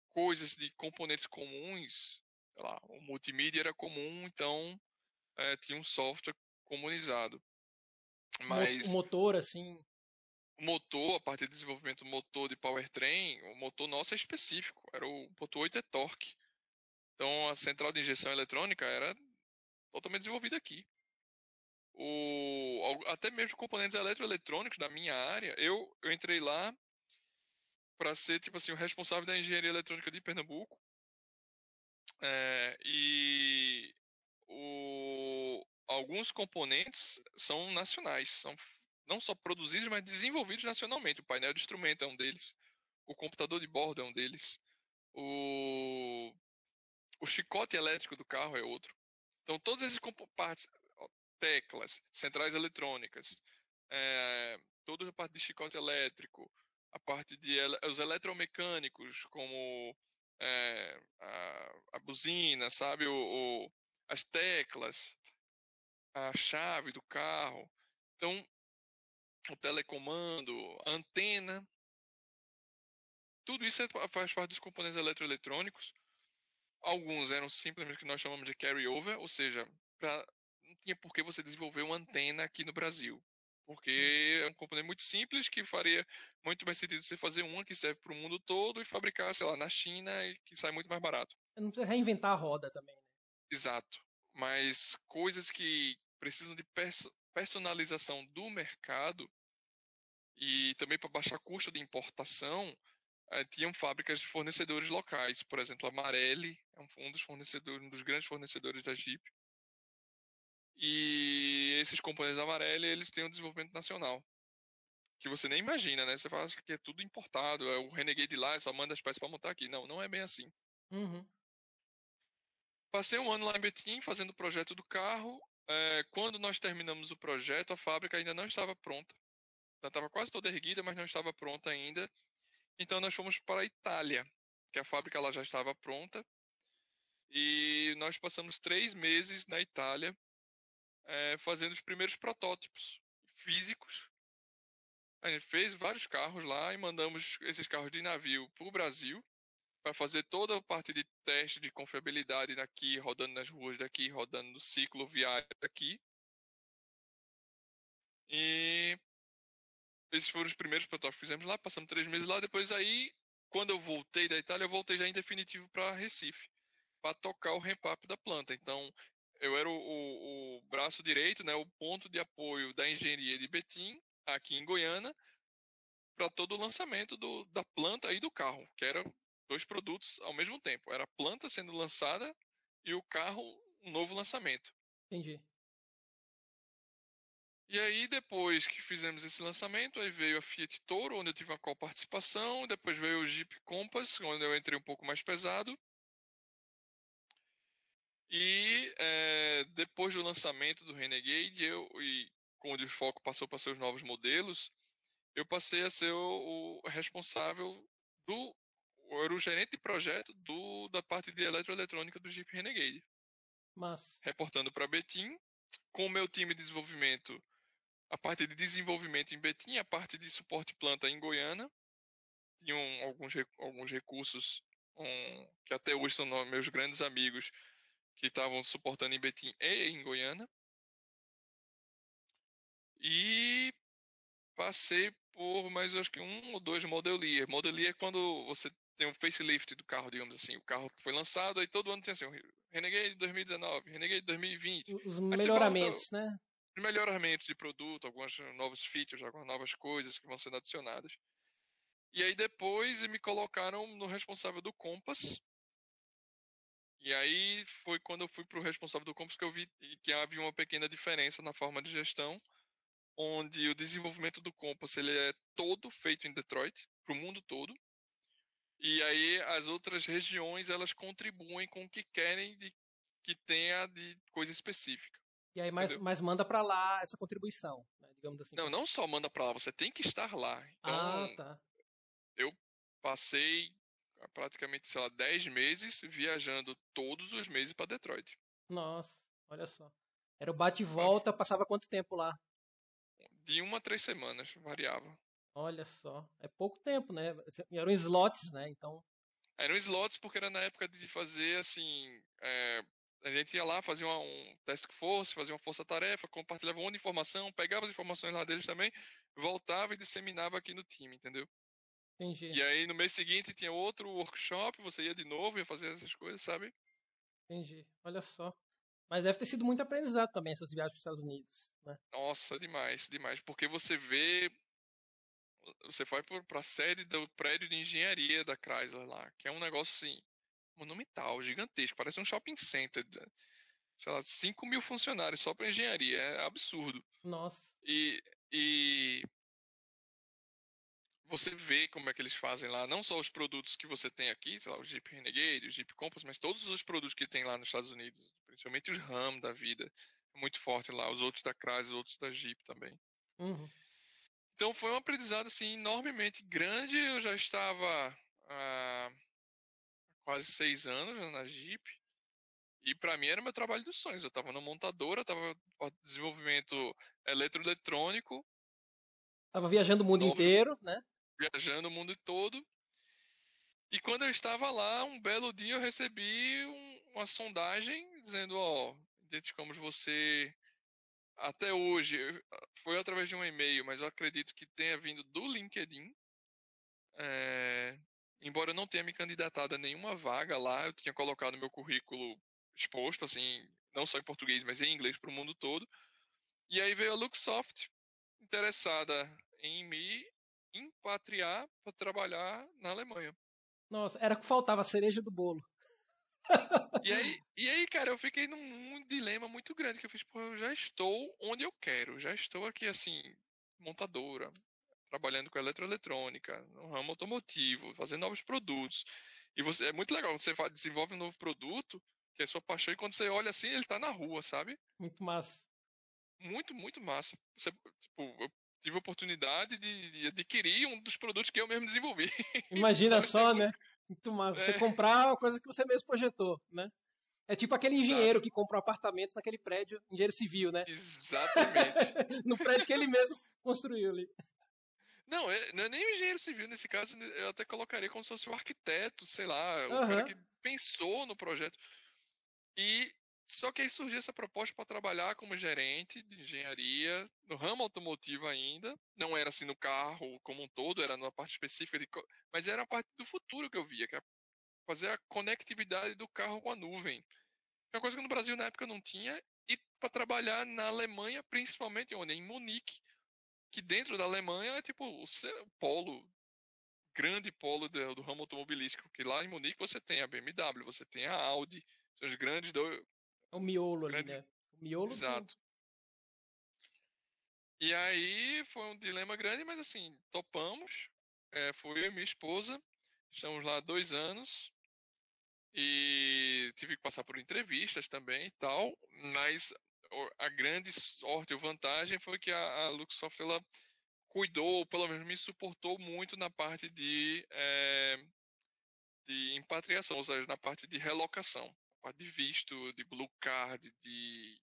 Speaker 2: coisas de componentes comuns, sei lá, o multimídia era comum, então é, tinha um software comunizado. Mas
Speaker 1: o motor, assim.
Speaker 2: O motor, a parte de desenvolvimento do motor de powertrain, o motor nosso é específico, era o motor 8 e-torque. Então a central de injeção eletrônica era totalmente desenvolvida aqui. O, até mesmo componentes eletroeletrônicos da minha área, eu, eu entrei lá para ser tipo assim o responsável da engenharia eletrônica de Pernambuco é, e o, alguns componentes são nacionais, são não só produzidos, mas desenvolvidos nacionalmente. O painel de instrumento é um deles, o computador de bordo é um deles, o, o chicote elétrico do carro é outro. Então, todos esses partes, teclas, centrais eletrônicas, é, toda a parte de chicote elétrico, a parte de os eletromecânicos, como é, a, a, buzina, sabe, o, o, as teclas, a chave do carro, então o telecomando, a antena, tudo isso é, faz parte dos componentes eletroeletrônicos. Alguns eram simplesmente o que nós chamamos de carry-over, ou seja, não tinha por que você desenvolver uma antena aqui no Brasil. Porque é um componente muito simples que faria muito mais sentido você fazer uma que serve para o mundo todo e fabricar, sei lá, na China e que sai muito mais barato.
Speaker 1: Não precisa reinventar a roda também, né?
Speaker 2: Exato. Mas coisas que precisam de personalização do mercado e também para baixar custo de importação, eh, tinham fábricas de fornecedores locais. Por exemplo, a Marelli é um dos fornecedores, um dos grandes fornecedores da Jeep. E esses componentes da Amarelli, eles têm um desenvolvimento nacional. Que você nem imagina, né? Você fala que é tudo importado, é o Renegade lá, só manda as peças para montar aqui. Não, não é bem assim.
Speaker 1: Uhum.
Speaker 2: Passei um ano lá em Betim fazendo o projeto do carro. É, quando nós terminamos o projeto, a fábrica ainda não estava pronta. Já estava quase toda erguida, mas não estava pronta ainda. Então nós fomos para a Itália, que a fábrica lá já estava pronta. E nós passamos três meses na Itália é, fazendo os primeiros protótipos físicos. A gente fez vários carros lá e mandamos esses carros de navio para o Brasil para fazer toda a parte de teste de confiabilidade daqui, rodando nas ruas daqui, rodando no ciclo viário daqui. E esses foram os primeiros protótipos que fizemos lá, passamos três meses lá. Depois aí, quando eu voltei da Itália, eu voltei já em definitivo para Recife, para tocar o ramp da planta. Então, eu era o, o, o, braço direito, né, o ponto de apoio da engenharia de Betim, aqui em Goiânia, para todo o lançamento do, da planta e do carro, que eram dois produtos ao mesmo tempo. Era a planta sendo lançada e o carro, um novo lançamento.
Speaker 1: Entendi.
Speaker 2: E aí, depois que fizemos esse lançamento, aí veio a Fiat Toro, onde eu tive uma co-participação, depois veio o Jeep Compass, onde eu entrei um pouco mais pesado, e é, depois do lançamento do Renegade, eu, e quando o foco passou para seus novos modelos, eu passei a ser o, o responsável do. Eu era o gerente de projeto do, da parte de eletroeletrônica do Jeep Renegade.
Speaker 1: Mas...
Speaker 2: Reportando para Betim, com o meu time de desenvolvimento, a parte de desenvolvimento em Betim, a parte de suporte planta em Goiânia. Tinham alguns, alguns recursos um, que até hoje são meus grandes amigos, que estavam suportando em Betim e em Goiânia. E passei por mais acho que um ou dois Model Year. Model Year é quando você tem um facelift do carro, digamos assim. O carro foi lançado e todo ano tem assim, o Renegade 2019, Renegade 2020.
Speaker 1: Os melhoramentos, volta, né?
Speaker 2: Os melhoramentos de produto, alguns novos features, algumas novas coisas que vão sendo adicionadas. E aí depois me colocaram no responsável do Compass, e aí foi quando eu fui para o responsável do campus que eu vi que havia uma pequena diferença na forma de gestão, onde o desenvolvimento do Compass ele é todo feito em Detroit, para o mundo todo. E aí as outras regiões elas contribuem com o que querem de que tenha de coisa específica.
Speaker 1: E aí mais, mais manda para lá essa contribuição, né? digamos assim.
Speaker 2: Não, não só manda para lá, você tem que estar lá. Então,
Speaker 1: ah, tá.
Speaker 2: Eu passei praticamente, sei lá, 10 meses viajando todos os meses para Detroit.
Speaker 1: Nossa, olha só. Era o bate e volta, passava quanto tempo lá?
Speaker 2: De uma a três semanas, variava.
Speaker 1: Olha só, é pouco tempo, né? Eram slots, né? Então.
Speaker 2: Eram slots porque era na época de fazer assim. É, a gente ia lá, fazia uma, um task force, fazia uma força-tarefa, compartilhava um monte de informação, pegava as informações lá deles também, voltava e disseminava aqui no time, entendeu?
Speaker 1: Entendi.
Speaker 2: E aí no mês seguinte tinha outro workshop, você ia de novo, ia fazer essas coisas, sabe?
Speaker 1: Entendi. Olha só. Mas deve ter sido muito aprendizado também essas viagens para os Estados Unidos. Né?
Speaker 2: Nossa, demais, demais. Porque você vê. Você vai para a sede do prédio de engenharia da Chrysler lá, que é um negócio assim, monumental, gigantesco, parece um shopping center. Sei lá, 5 mil funcionários só para engenharia, é absurdo.
Speaker 1: Nossa.
Speaker 2: E, e você vê como é que eles fazem lá, não só os produtos que você tem aqui, sei lá, o Jeep Renegade, o Jeep Compass, mas todos os produtos que tem lá nos Estados Unidos, principalmente os Ram da vida, é muito forte lá, os outros da Chrysler, os outros da Jeep também.
Speaker 1: Uhum.
Speaker 2: Então foi um aprendizado assim enormemente grande. Eu já estava há quase seis anos na Jeep e para mim era meu trabalho dos sonhos. Eu estava na montadora, estava desenvolvimento eletroeletrônico.
Speaker 1: Tava viajando o mundo inteiro, né?
Speaker 2: Viajando o mundo todo. E quando eu estava lá, um belo dia eu recebi um, uma sondagem dizendo, ó, identificamos você até hoje. Foi através de um e-mail, mas eu acredito que tenha vindo do LinkedIn. É, embora eu não tenha me candidatado a nenhuma vaga lá, eu tinha colocado meu currículo exposto, assim, não só em português, mas em inglês para o mundo todo. E aí veio a Luxoft interessada em me impatriar para trabalhar na Alemanha.
Speaker 1: Nossa, era que faltava a cereja do bolo.
Speaker 2: e, aí, e aí, cara, eu fiquei num dilema muito grande, que eu fiz, pô, eu já estou onde eu quero, já estou aqui, assim, montadora, trabalhando com eletroeletrônica, no ramo automotivo, fazendo novos produtos. E você é muito legal, você desenvolve um novo produto, que é sua paixão, e quando você olha assim, ele está na rua, sabe?
Speaker 1: Muito massa.
Speaker 2: Muito, muito massa. Você, tipo, eu tive a oportunidade de, de, adquirir um dos produtos que eu mesmo desenvolvi. *laughs*
Speaker 1: Imagina só, né? Muito massa. É. Você comprar uma coisa que você mesmo projetou, né? É tipo aquele engenheiro Exato. que compra um apartamento naquele prédio, engenheiro civil, né?
Speaker 2: Exatamente. *laughs*
Speaker 1: no prédio que ele mesmo construiu ali.
Speaker 2: Não, é, não é nem o engenheiro civil nesse caso, eu até colocaria como se fosse o arquiteto, sei lá, uhum. o cara que pensou no projeto. E só que aí surgiu essa proposta para trabalhar como gerente de engenharia no ramo automotivo ainda. Não era assim no carro como um todo, era numa parte específica, de, mas era a parte do futuro que eu via, que é fazer a conectividade do carro com a nuvem. É uma coisa que no Brasil na época não tinha. E para trabalhar na Alemanha, principalmente onde? Em Munique, que dentro da Alemanha é tipo o polo, grande polo do, do ramo automobilístico. Que lá em Munique você tem a BMW, você tem a Audi, são os grandes do,
Speaker 1: é o miolo ali, né? O miolo
Speaker 2: Exato. Do... E aí foi um dilema grande, mas assim, topamos. É, foi eu e minha esposa. Estamos lá há dois anos. E tive que passar por entrevistas também e tal. Mas a grande sorte ou vantagem foi que a, a Luxoft ela cuidou, pelo menos me suportou muito na parte de, é, de impatriação, ou seja, na parte de relocação de visto, de blue card, de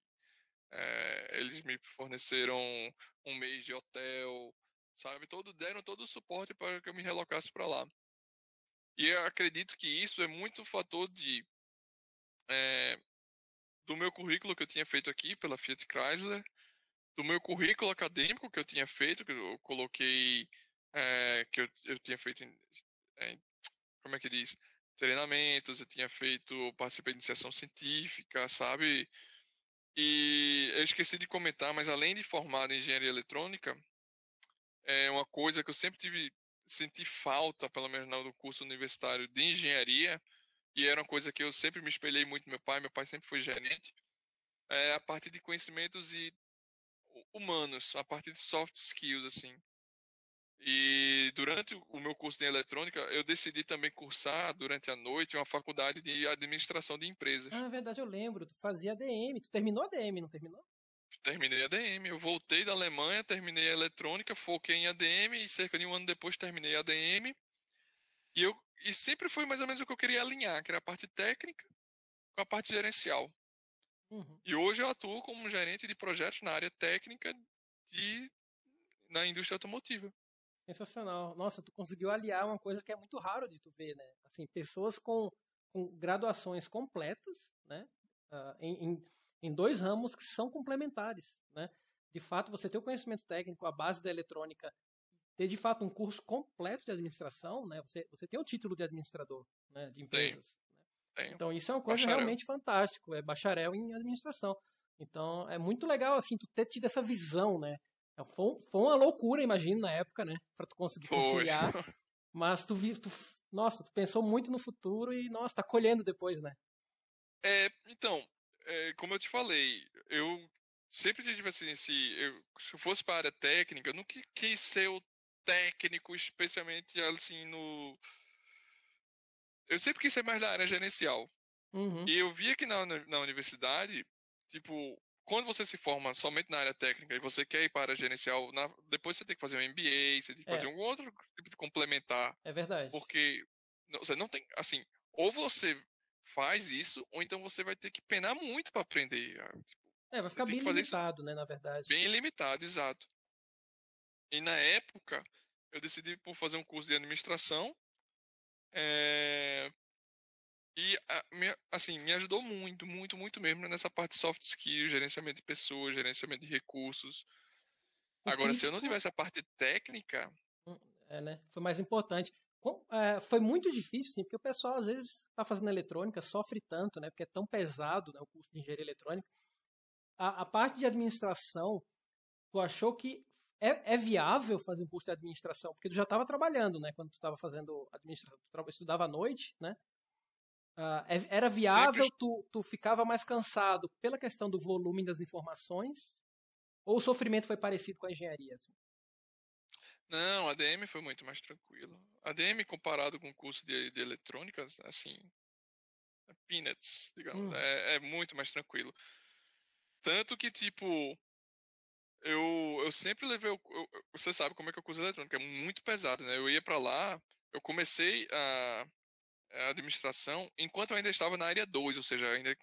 Speaker 2: é, eles me forneceram um mês de hotel, sabe? Todo deram todo o suporte para que eu me relocasse para lá. E eu acredito que isso é muito fator de é, do meu currículo que eu tinha feito aqui pela Fiat Chrysler, do meu currículo acadêmico que eu tinha feito, que eu coloquei é, que eu, eu tinha feito em, em, como é que diz? Treinamentos, eu tinha feito, participei de iniciação científica, sabe? E eu esqueci de comentar, mas além de formado em engenharia eletrônica, é uma coisa que eu sempre tive senti falta, pelo menos no curso universitário de engenharia, e era uma coisa que eu sempre me espelhei muito meu pai, meu pai sempre foi gerente, é a parte de conhecimentos e humanos, a parte de soft skills assim. E durante o meu curso de eletrônica, eu decidi também cursar durante a noite uma faculdade de administração de empresas.
Speaker 1: Ah, é verdade, eu lembro. Tu fazia ADM. Tu terminou ADM, não terminou?
Speaker 2: Terminei ADM. Eu voltei da Alemanha, terminei a eletrônica, foquei em ADM e cerca de um ano depois terminei ADM. E, eu, e sempre foi mais ou menos o que eu queria alinhar, que era a parte técnica com a parte gerencial. Uhum. E hoje eu atuo como gerente de projetos na área técnica de, na indústria automotiva.
Speaker 1: Sensacional. Nossa, tu conseguiu aliar uma coisa que é muito raro de tu ver, né? Assim, pessoas com, com graduações completas, né? Uh, em, em, em, dois ramos que são complementares, né? De fato, você ter o conhecimento técnico, a base da eletrônica, ter de fato um curso completo de administração, né? Você, você tem o título de administrador, né? De empresas. Né?
Speaker 2: Tenho.
Speaker 1: Então isso é uma coisa
Speaker 2: Bacharel.
Speaker 1: realmente fantástica, é bacharel em administração. Então é muito legal assim tu ter tido essa visão, né? É, foi, foi uma loucura, imagino, na época, né? Pra tu conseguir
Speaker 2: Foi.
Speaker 1: conciliar. *laughs* Mas tu, tu, nossa, tu pensou muito no futuro e, nossa, tá colhendo depois, né?
Speaker 2: É, então, é, como eu te falei, eu sempre tive assim, se eu, se eu fosse para a área técnica, eu nunca quis ser o técnico, especialmente assim no. Eu sempre quis ser mais da área gerencial.
Speaker 1: Uhum.
Speaker 2: E eu via que na, na universidade, tipo, quando você se forma somente na área técnica e você quer ir para a área gerencial, na- depois você tem que fazer um MBA, você tem que
Speaker 1: É.
Speaker 2: fazer um outro tipo de complementar,
Speaker 1: É verdade.
Speaker 2: porque você não tem, assim, ou você faz isso, ou então você vai ter que penar muito para aprender. ah, tipo,
Speaker 1: É, vai ficar bem limitado, né, na verdade.
Speaker 2: bem limitado, exato. E na época, eu decidi por fazer um curso de administração. é, E, assim, me ajudou muito, muito, muito mesmo nessa parte de soft skills, gerenciamento de pessoas, gerenciamento de recursos. Agora, se eu não tivesse a parte técnica,
Speaker 1: É, né? Foi mais importante. É, foi muito difícil, sim, porque o pessoal às vezes está fazendo eletrônica, sofre tanto, né? Porque é tão pesado né, o curso de engenharia eletrônica. A, a parte de administração, tu achou que é, é viável fazer um curso de administração? Porque tu já estava trabalhando, né? Quando tu estava fazendo administração, tu estudava à noite, né? É- era viável, tu, tu ficava mais cansado pela questão do volume das informações? Ou o sofrimento foi parecido com a engenharia? assim?
Speaker 2: não, a ADM foi muito mais tranquilo. A ADM comparado com o curso de, de eletrônica, assim, é peanuts, digamos,
Speaker 1: Hum.
Speaker 2: é, é muito mais tranquilo. Tanto que, tipo, eu, eu sempre levei. o- eu- você sabe como é que é o curso de eletrônica, é muito pesado, né? Eu ia pra lá, eu comecei a, a administração enquanto eu ainda estava na área 2, ou seja, ainda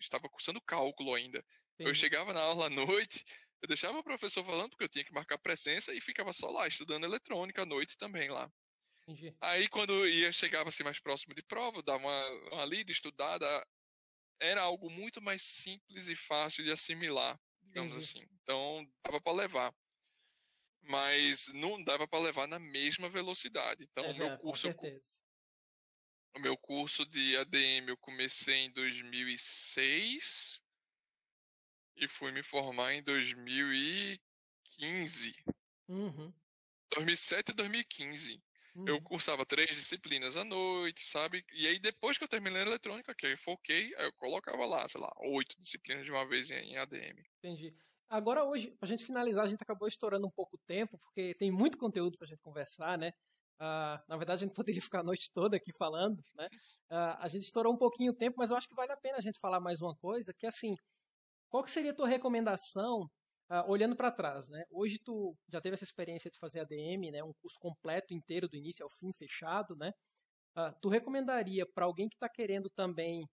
Speaker 2: estava cursando cálculo ainda. Eu chegava na aula à noite, eu deixava o professor falando porque eu tinha que marcar presença e ficava só lá, estudando eletrônica à noite também lá.
Speaker 1: Entendi.
Speaker 2: Aí quando ia chegava assim mais próximo de prova, dava uma, uma lida, estudada, era algo muito mais simples e fácil de assimilar, digamos
Speaker 1: Entendi.
Speaker 2: assim. Então dava para levar. Mas não dava para levar na mesma velocidade. Então
Speaker 1: É,
Speaker 2: o meu curso, eu. O meu curso de ADM eu comecei em 2006 e fui me formar em 2015.
Speaker 1: Uhum,
Speaker 2: 2007 e 2015. Eu
Speaker 1: uhum.
Speaker 2: cursava três disciplinas à noite, sabe? E aí depois que eu terminei a eletrônica, que eu foquei, aí eu colocava lá, sei lá, oito disciplinas de uma vez em, em ADM.
Speaker 1: Entendi. Agora, hoje, pra gente finalizar, a gente acabou estourando um pouco o tempo, porque tem muito conteúdo pra gente conversar, né? Ah, na verdade, a gente *laughs* poderia ficar a noite toda aqui falando, né? Ah, a gente estourou um pouquinho o tempo, mas eu acho que vale a pena a gente falar mais uma coisa, que é assim, qual que seria a tua recomendação, ah, olhando para trás, né? Hoje tu já teve essa experiência de fazer ADM, né? Um curso completo, inteiro, do início ao fim, fechado, né? Tu recomendaria para alguém que está querendo também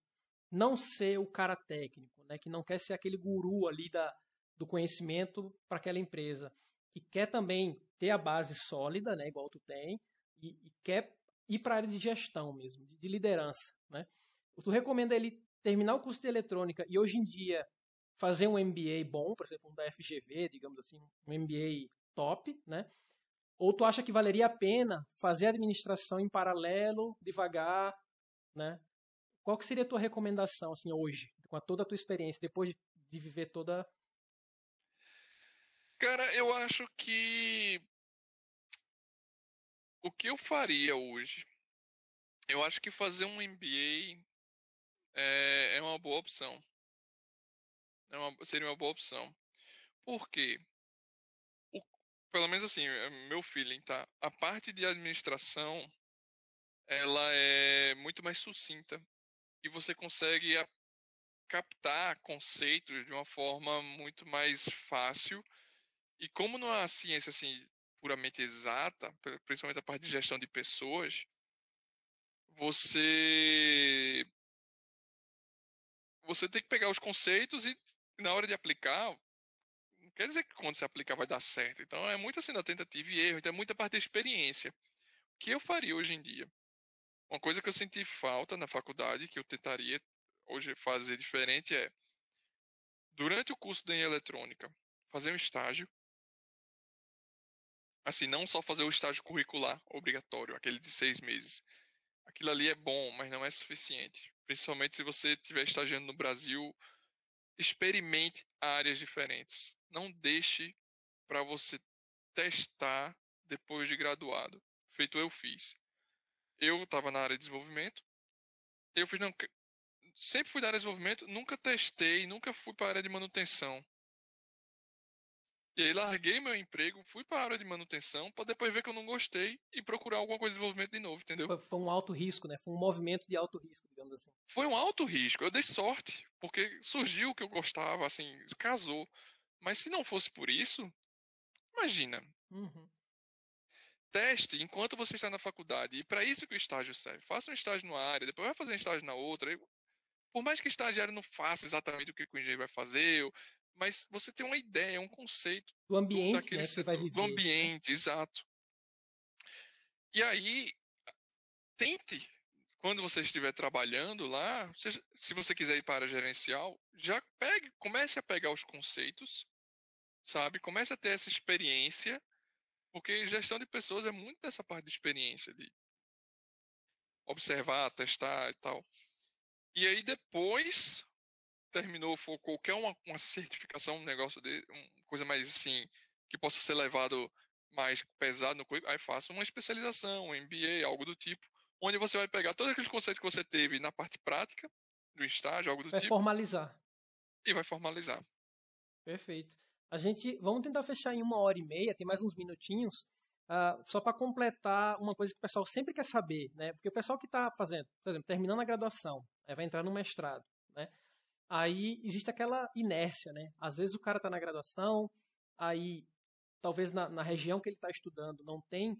Speaker 1: não ser o cara técnico, né? Que não quer ser aquele guru ali da, do conhecimento para aquela empresa, que quer também ter a base sólida, né? Igual tu tem, e, e quer ir para a área de gestão mesmo, de, de liderança, né? Tu recomenda ele terminar o curso de eletrônica e hoje em dia fazer um MBA bom, por exemplo, um da FGV, digamos assim, um MBA top, né? Ou tu acha que valeria a pena fazer administração em paralelo, devagar, né? Qual que seria a tua recomendação assim hoje, com toda a tua experiência, depois de, de viver toda
Speaker 2: Cara, eu acho que o que eu faria hoje, eu acho que fazer um MBA é, é uma boa opção. É uma- seria uma boa opção. Por quê? O- pelo menos assim, é meu feeling, tá? A parte de administração, ela é muito mais sucinta e você consegue a- captar conceitos de uma forma muito mais fácil. E como não é ciência assim puramente exata, pri- principalmente a parte de gestão de pessoas, você você tem que pegar os conceitos e na hora de aplicar, não quer dizer que quando você aplicar vai dar certo. Então é muito assim da tentativa e erro, então é muita parte da experiência. O que eu faria hoje em dia? Uma coisa que eu senti falta na faculdade, que eu tentaria hoje fazer diferente é durante o curso de eletrônica, fazer um estágio. Assim, não só fazer o estágio curricular obrigatório, aquele de seis meses. Aquilo ali é bom, mas não é suficiente. Principalmente se você estiver estagiando no Brasil, experimente áreas diferentes. Não deixe para você testar depois de graduado, feito eu fiz. Eu estava na área de desenvolvimento, eu fiz não, sempre fui da área de desenvolvimento, nunca testei, nunca fui para a área de manutenção. E aí larguei meu emprego, fui para a área de manutenção, para depois ver que eu não gostei e procurar alguma coisa de desenvolvimento de novo, entendeu?
Speaker 1: Foi um alto risco, né? Foi um movimento de alto risco, digamos assim.
Speaker 2: Foi um alto risco. Eu dei sorte, porque surgiu o que eu gostava, assim, casou. Mas se não fosse por isso, imagina.
Speaker 1: Uhum.
Speaker 2: Teste enquanto você está na faculdade. E para isso que o estágio serve. Faça um estágio numa área, depois vai fazer um estágio na outra. Por mais que o estagiário não faça exatamente o que o engenheiro vai fazer, mas você tem uma ideia, um conceito
Speaker 1: do ambiente do, né, que vai viver.
Speaker 2: Do ambiente, exato. E aí, tente, quando você estiver trabalhando lá, se você quiser ir para a gerencial, já pegue, comece a pegar os conceitos, sabe? Comece a ter essa experiência, porque gestão de pessoas é muito dessa parte de experiência, de observar, testar e tal. E aí depois terminou, for qualquer uma, uma certificação, um negócio de uma coisa mais assim, que possa ser levado mais pesado no currículo, aí faça uma especialização, um MBA, algo do tipo, onde você vai pegar todos aqueles conceitos que você teve na parte prática, do estágio, algo do
Speaker 1: vai
Speaker 2: tipo.
Speaker 1: Vai formalizar.
Speaker 2: E vai formalizar.
Speaker 1: Perfeito. A gente, vamos tentar fechar em uma hora e meia, tem mais uns minutinhos, uh, só para completar uma coisa que o pessoal sempre quer saber, né? Porque o pessoal que está fazendo, por exemplo, terminando a graduação, vai entrar no mestrado, né? Aí existe aquela inércia, né? Às vezes o cara está na graduação, aí talvez na, na região que ele está estudando não tem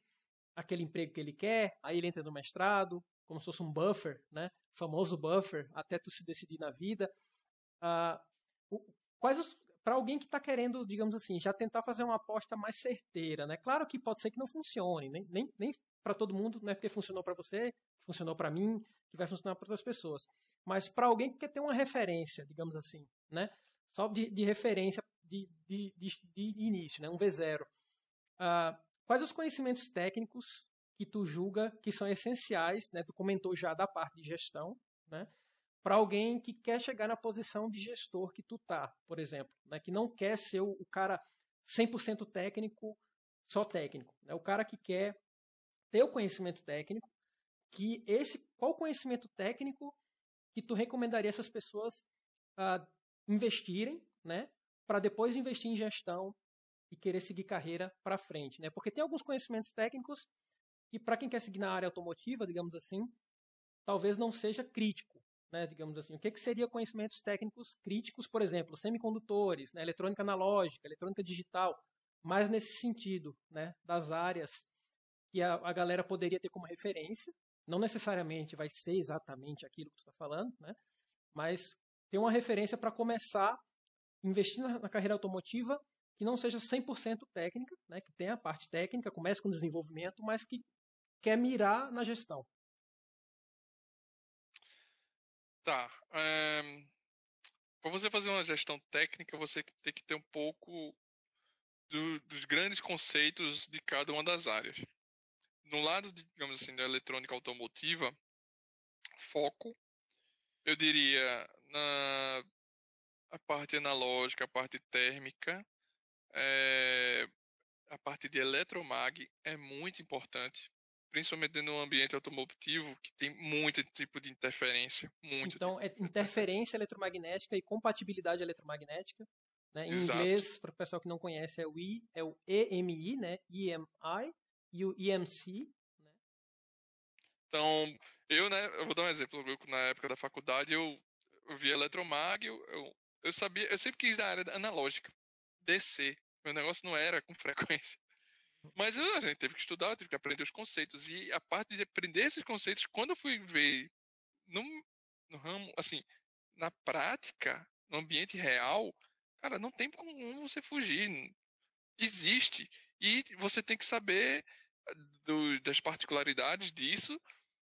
Speaker 1: aquele emprego que ele quer, aí ele entra no mestrado, como se fosse um buffer, né? Famoso buffer, até tu se decidir na vida. Ah, quais os, para alguém que está querendo, digamos assim, já tentar fazer uma aposta mais certeira, né? Claro que pode ser que não funcione, nem, nem, nem para todo mundo, não é porque funcionou para você, funcionou para mim, que vai funcionar para outras pessoas mas para alguém que quer ter uma referência, digamos assim, né? Só de, de referência de, de, de, início, né? Um V0. Uh, ah, quais os conhecimentos técnicos que tu julga que são essenciais, né? Tu comentou já da parte de gestão, né? Para alguém que quer chegar na posição de gestor que tu tá, por exemplo, né? Que não quer ser o, o cara 100% técnico, só técnico, né? O cara que quer ter o conhecimento técnico, que esse qual conhecimento técnico que tu recomendaria essas pessoas uh, investirem, né, para depois investir em gestão e querer seguir carreira para frente, né? Porque tem alguns conhecimentos técnicos que para quem quer seguir na área automotiva, digamos assim, talvez não seja crítico, né? Digamos assim, o que, que seria conhecimentos técnicos críticos, por exemplo, semicondutores, né? eletrônica analógica, eletrônica digital, mais nesse sentido, né? Das áreas que a, a galera poderia ter como referência, não necessariamente vai ser exatamente aquilo que tu está falando, né? mas ter uma referência para começar investir na, na, carreira automotiva que não seja 100% técnica, né? que tenha a parte técnica, comece com desenvolvimento, mas que quer mirar na gestão.
Speaker 2: Tá. Um, eh, para você fazer uma gestão técnica, você tem que ter um pouco do, dos grandes conceitos de cada uma das áreas no lado, digamos assim, da eletrônica automotiva, foco, eu diria, na a parte analógica, a parte térmica, é, a parte de eletromag é muito importante, principalmente no ambiente automotivo, que tem muito tipo de interferência. Muito
Speaker 1: então,
Speaker 2: tipo
Speaker 1: é interferência eletromagnética e compatibilidade eletromagnética. Né? Em Exato. inglês, para o pessoal que não conhece, é o, I, é o EMI, né? EMI, e o EMC. Né?
Speaker 2: Então, eu, né, eu vou dar um exemplo. Eu, na época da faculdade, eu, eu vi eletromag, eu, eu, eu sabia, eu sempre quis da área analógica, DC. Meu negócio não era com *laughs* frequência. Mas eu, a gente teve que estudar, eu tive que aprender os conceitos. E a parte de aprender esses conceitos, quando eu fui ver no, no ramo, assim, na prática, no ambiente real, cara, não tem como você fugir. Existe. E você tem que saber do, das particularidades disso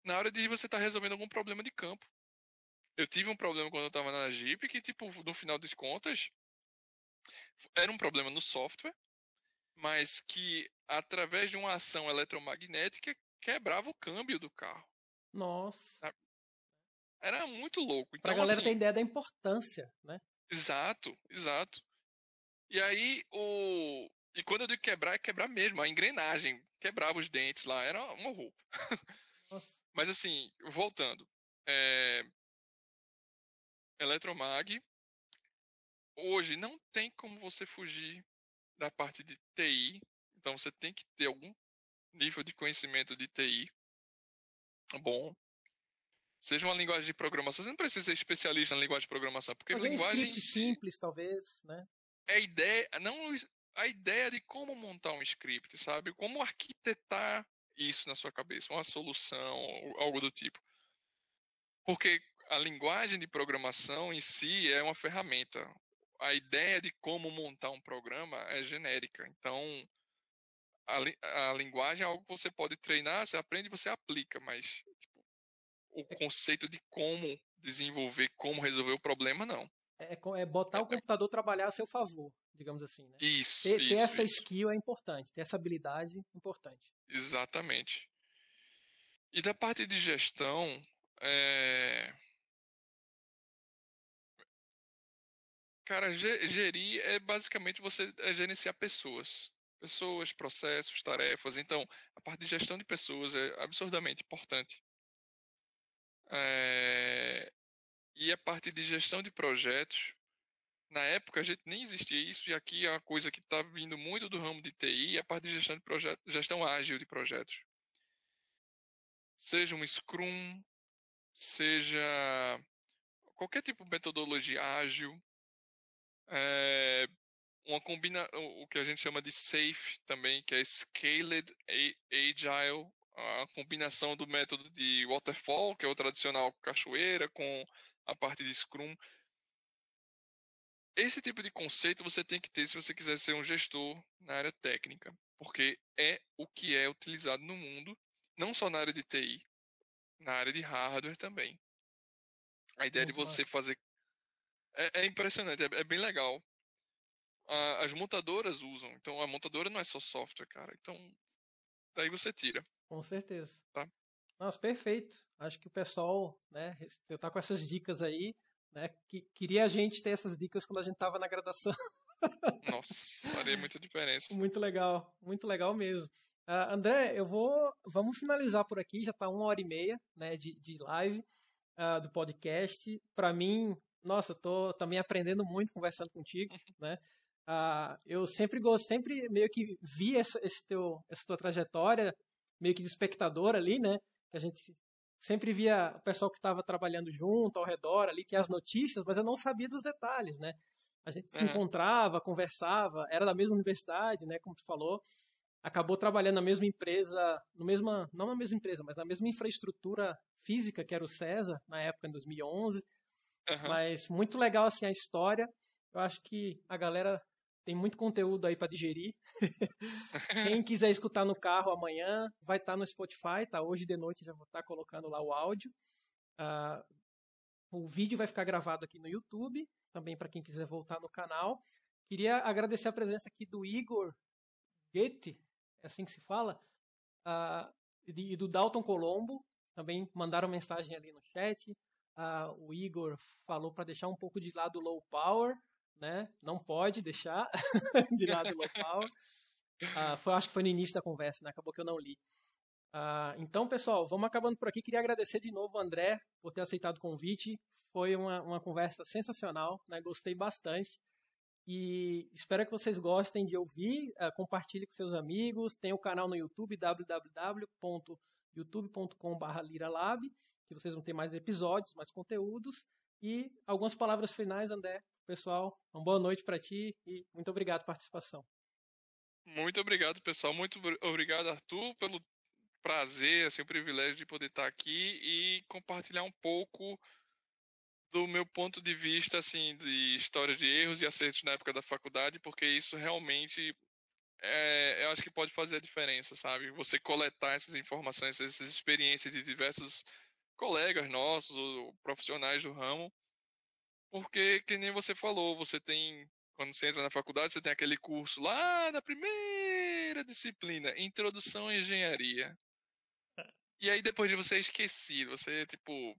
Speaker 2: na hora de você estar tá resolvendo algum problema de campo. Eu tive um problema quando eu estava na Jeep que, tipo, no final das contas, era um problema no software, mas que, através de uma ação eletromagnética, quebrava o câmbio do carro.
Speaker 1: Nossa.
Speaker 2: Era muito louco. Então,
Speaker 1: pra galera
Speaker 2: assim,
Speaker 1: ter ideia da importância, né?
Speaker 2: Exato, exato. E aí, o. E quando eu digo quebrar, é quebrar mesmo. A engrenagem quebrava os dentes lá. Era uma roupa. *laughs* Mas assim, voltando. É... Eletromag. Hoje não tem como você fugir da parte de TI. Então você tem que ter algum nível de conhecimento de TI bom. Seja uma linguagem de programação. Você não precisa ser especialista na linguagem de programação, porque
Speaker 1: Fazer
Speaker 2: linguagem
Speaker 1: um script simples, talvez, né?
Speaker 2: É a ideia, não a ideia de como montar um script, sabe? Como arquitetar isso na sua cabeça, uma solução, algo do tipo. Porque a linguagem de programação em si é uma ferramenta. A ideia de como montar um programa é genérica. Então, a, a linguagem é algo que você pode treinar, você aprende e você aplica, mas tipo, o é conceito de como desenvolver, como resolver o problema, não.
Speaker 1: É, é botar é, o computador trabalhar a seu favor, digamos assim. Né?
Speaker 2: Isso.
Speaker 1: Ter,
Speaker 2: isso,
Speaker 1: ter essa
Speaker 2: isso.
Speaker 1: skill é importante, ter essa habilidade é importante.
Speaker 2: Exatamente. E da parte de gestão, é... cara, gerir é basicamente você é gerenciar pessoas. Pessoas, processos, tarefas. Então, a parte de gestão de pessoas é absurdamente importante. É... E a parte de gestão de projetos, na época a gente nem existia isso, e aqui é uma coisa que está vindo muito do ramo de TI, a parte de gestão de projetos, gestão ágil de projetos. Seja um Scrum, seja qualquer tipo de metodologia ágil, é, uma combina o que a gente chama de SAFe também, que é Scaled Agile, a combinação do método de waterfall, que é o tradicional cachoeira, com a parte de Scrum. Esse tipo de conceito você tem que ter se você quiser ser um gestor na área técnica, porque é o que é utilizado no mundo, não só na área de TI, na área de hardware também. A ideia Muito de você massa. fazer. É, é impressionante, é, é, bem legal. A, as montadoras usam, então a montadora não é só software, cara. Então, daí você tira.
Speaker 1: Com certeza.
Speaker 2: Tá?
Speaker 1: Nossa, perfeito. Acho que o pessoal, né, eu tá com essas dicas aí né? Que queria a gente ter essas dicas quando a gente estava na graduação. *laughs*
Speaker 2: Nossa, faria muita diferença.
Speaker 1: muito legal, muito legal mesmo. Uh, André, eu vou, vamos finalizar por aqui. Já está uma hora e meia, né, de, de live uh, do podcast. Para mim, nossa, tô também aprendendo muito conversando contigo, né? Uh, eu sempre gosto, sempre meio que vi essa, esse teu, essa tua trajetória, meio que de espectador ali, né? Que a gente sempre via o pessoal que estava trabalhando junto, ao redor, ali tinha as notícias, mas eu não sabia dos detalhes, né? A gente se encontrava, conversava, era da mesma universidade, né, como tu falou, acabou trabalhando na mesma empresa, no mesma, não na mesma empresa, mas na mesma infraestrutura física que era o César, na época, em 2011. Uhum. Mas muito legal, assim, a história. Eu acho que a galera tem muito conteúdo aí para digerir. *laughs* Quem quiser escutar no carro amanhã, vai estar tá no Spotify, tá? Hoje de noite já vou estar tá colocando lá o áudio. Uh, o vídeo vai ficar gravado aqui no YouTube, também para quem quiser voltar no canal. Queria agradecer a presença aqui do Igor Goethe, é assim que se fala, uh, e do Dalton Colombo, também mandaram mensagem ali no chat. Uh, o Igor falou para deixar um pouco de lado o low power, né? Não pode deixar *laughs* de lado o local. Uh, foi, acho que foi no início da conversa, né? Acabou que eu não li. Uh, então, pessoal, vamos acabando por aqui. Queria agradecer de novo André por ter aceitado o convite. Foi uma, uma conversa sensacional, né? Gostei bastante. E espero que vocês gostem de ouvir. Uh, compartilhe com seus amigos. Tem o canal no YouTube, www.youtube.com.br liralab, que vocês vão ter mais episódios, mais conteúdos. E algumas palavras finais, André, pessoal. Uma boa noite para ti e muito obrigado pela participação.
Speaker 2: Muito obrigado, pessoal. Muito obrigado, Arthur, pelo prazer, assim, o privilégio de poder estar aqui e compartilhar um pouco do meu ponto de vista, assim, de história de erros e acertos na época da faculdade, porque isso realmente é, eu acho que pode fazer a diferença, sabe? Você coletar essas informações, essas experiências de diversos colegas nossos ou profissionais do ramo porque, que nem você falou, você tem, quando você entra na faculdade, você tem aquele curso lá da primeira disciplina, Introdução à Engenharia. E aí depois de você é esquecido, você, tipo,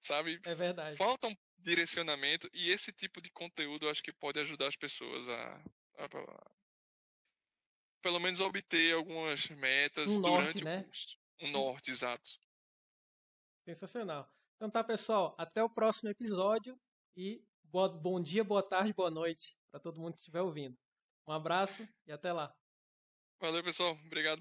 Speaker 2: sabe?
Speaker 1: É verdade.
Speaker 2: Falta um direcionamento e esse tipo de conteúdo eu acho que pode ajudar as pessoas a, a, a pelo menos obter algumas metas
Speaker 1: um
Speaker 2: durante
Speaker 1: norte,
Speaker 2: o
Speaker 1: né?
Speaker 2: curso. Um norte, exato.
Speaker 1: Sensacional. Então tá, pessoal. Até o próximo episódio e bom dia, boa tarde, boa noite para todo mundo que estiver ouvindo. Um abraço e até lá.
Speaker 2: Valeu, pessoal. Obrigado.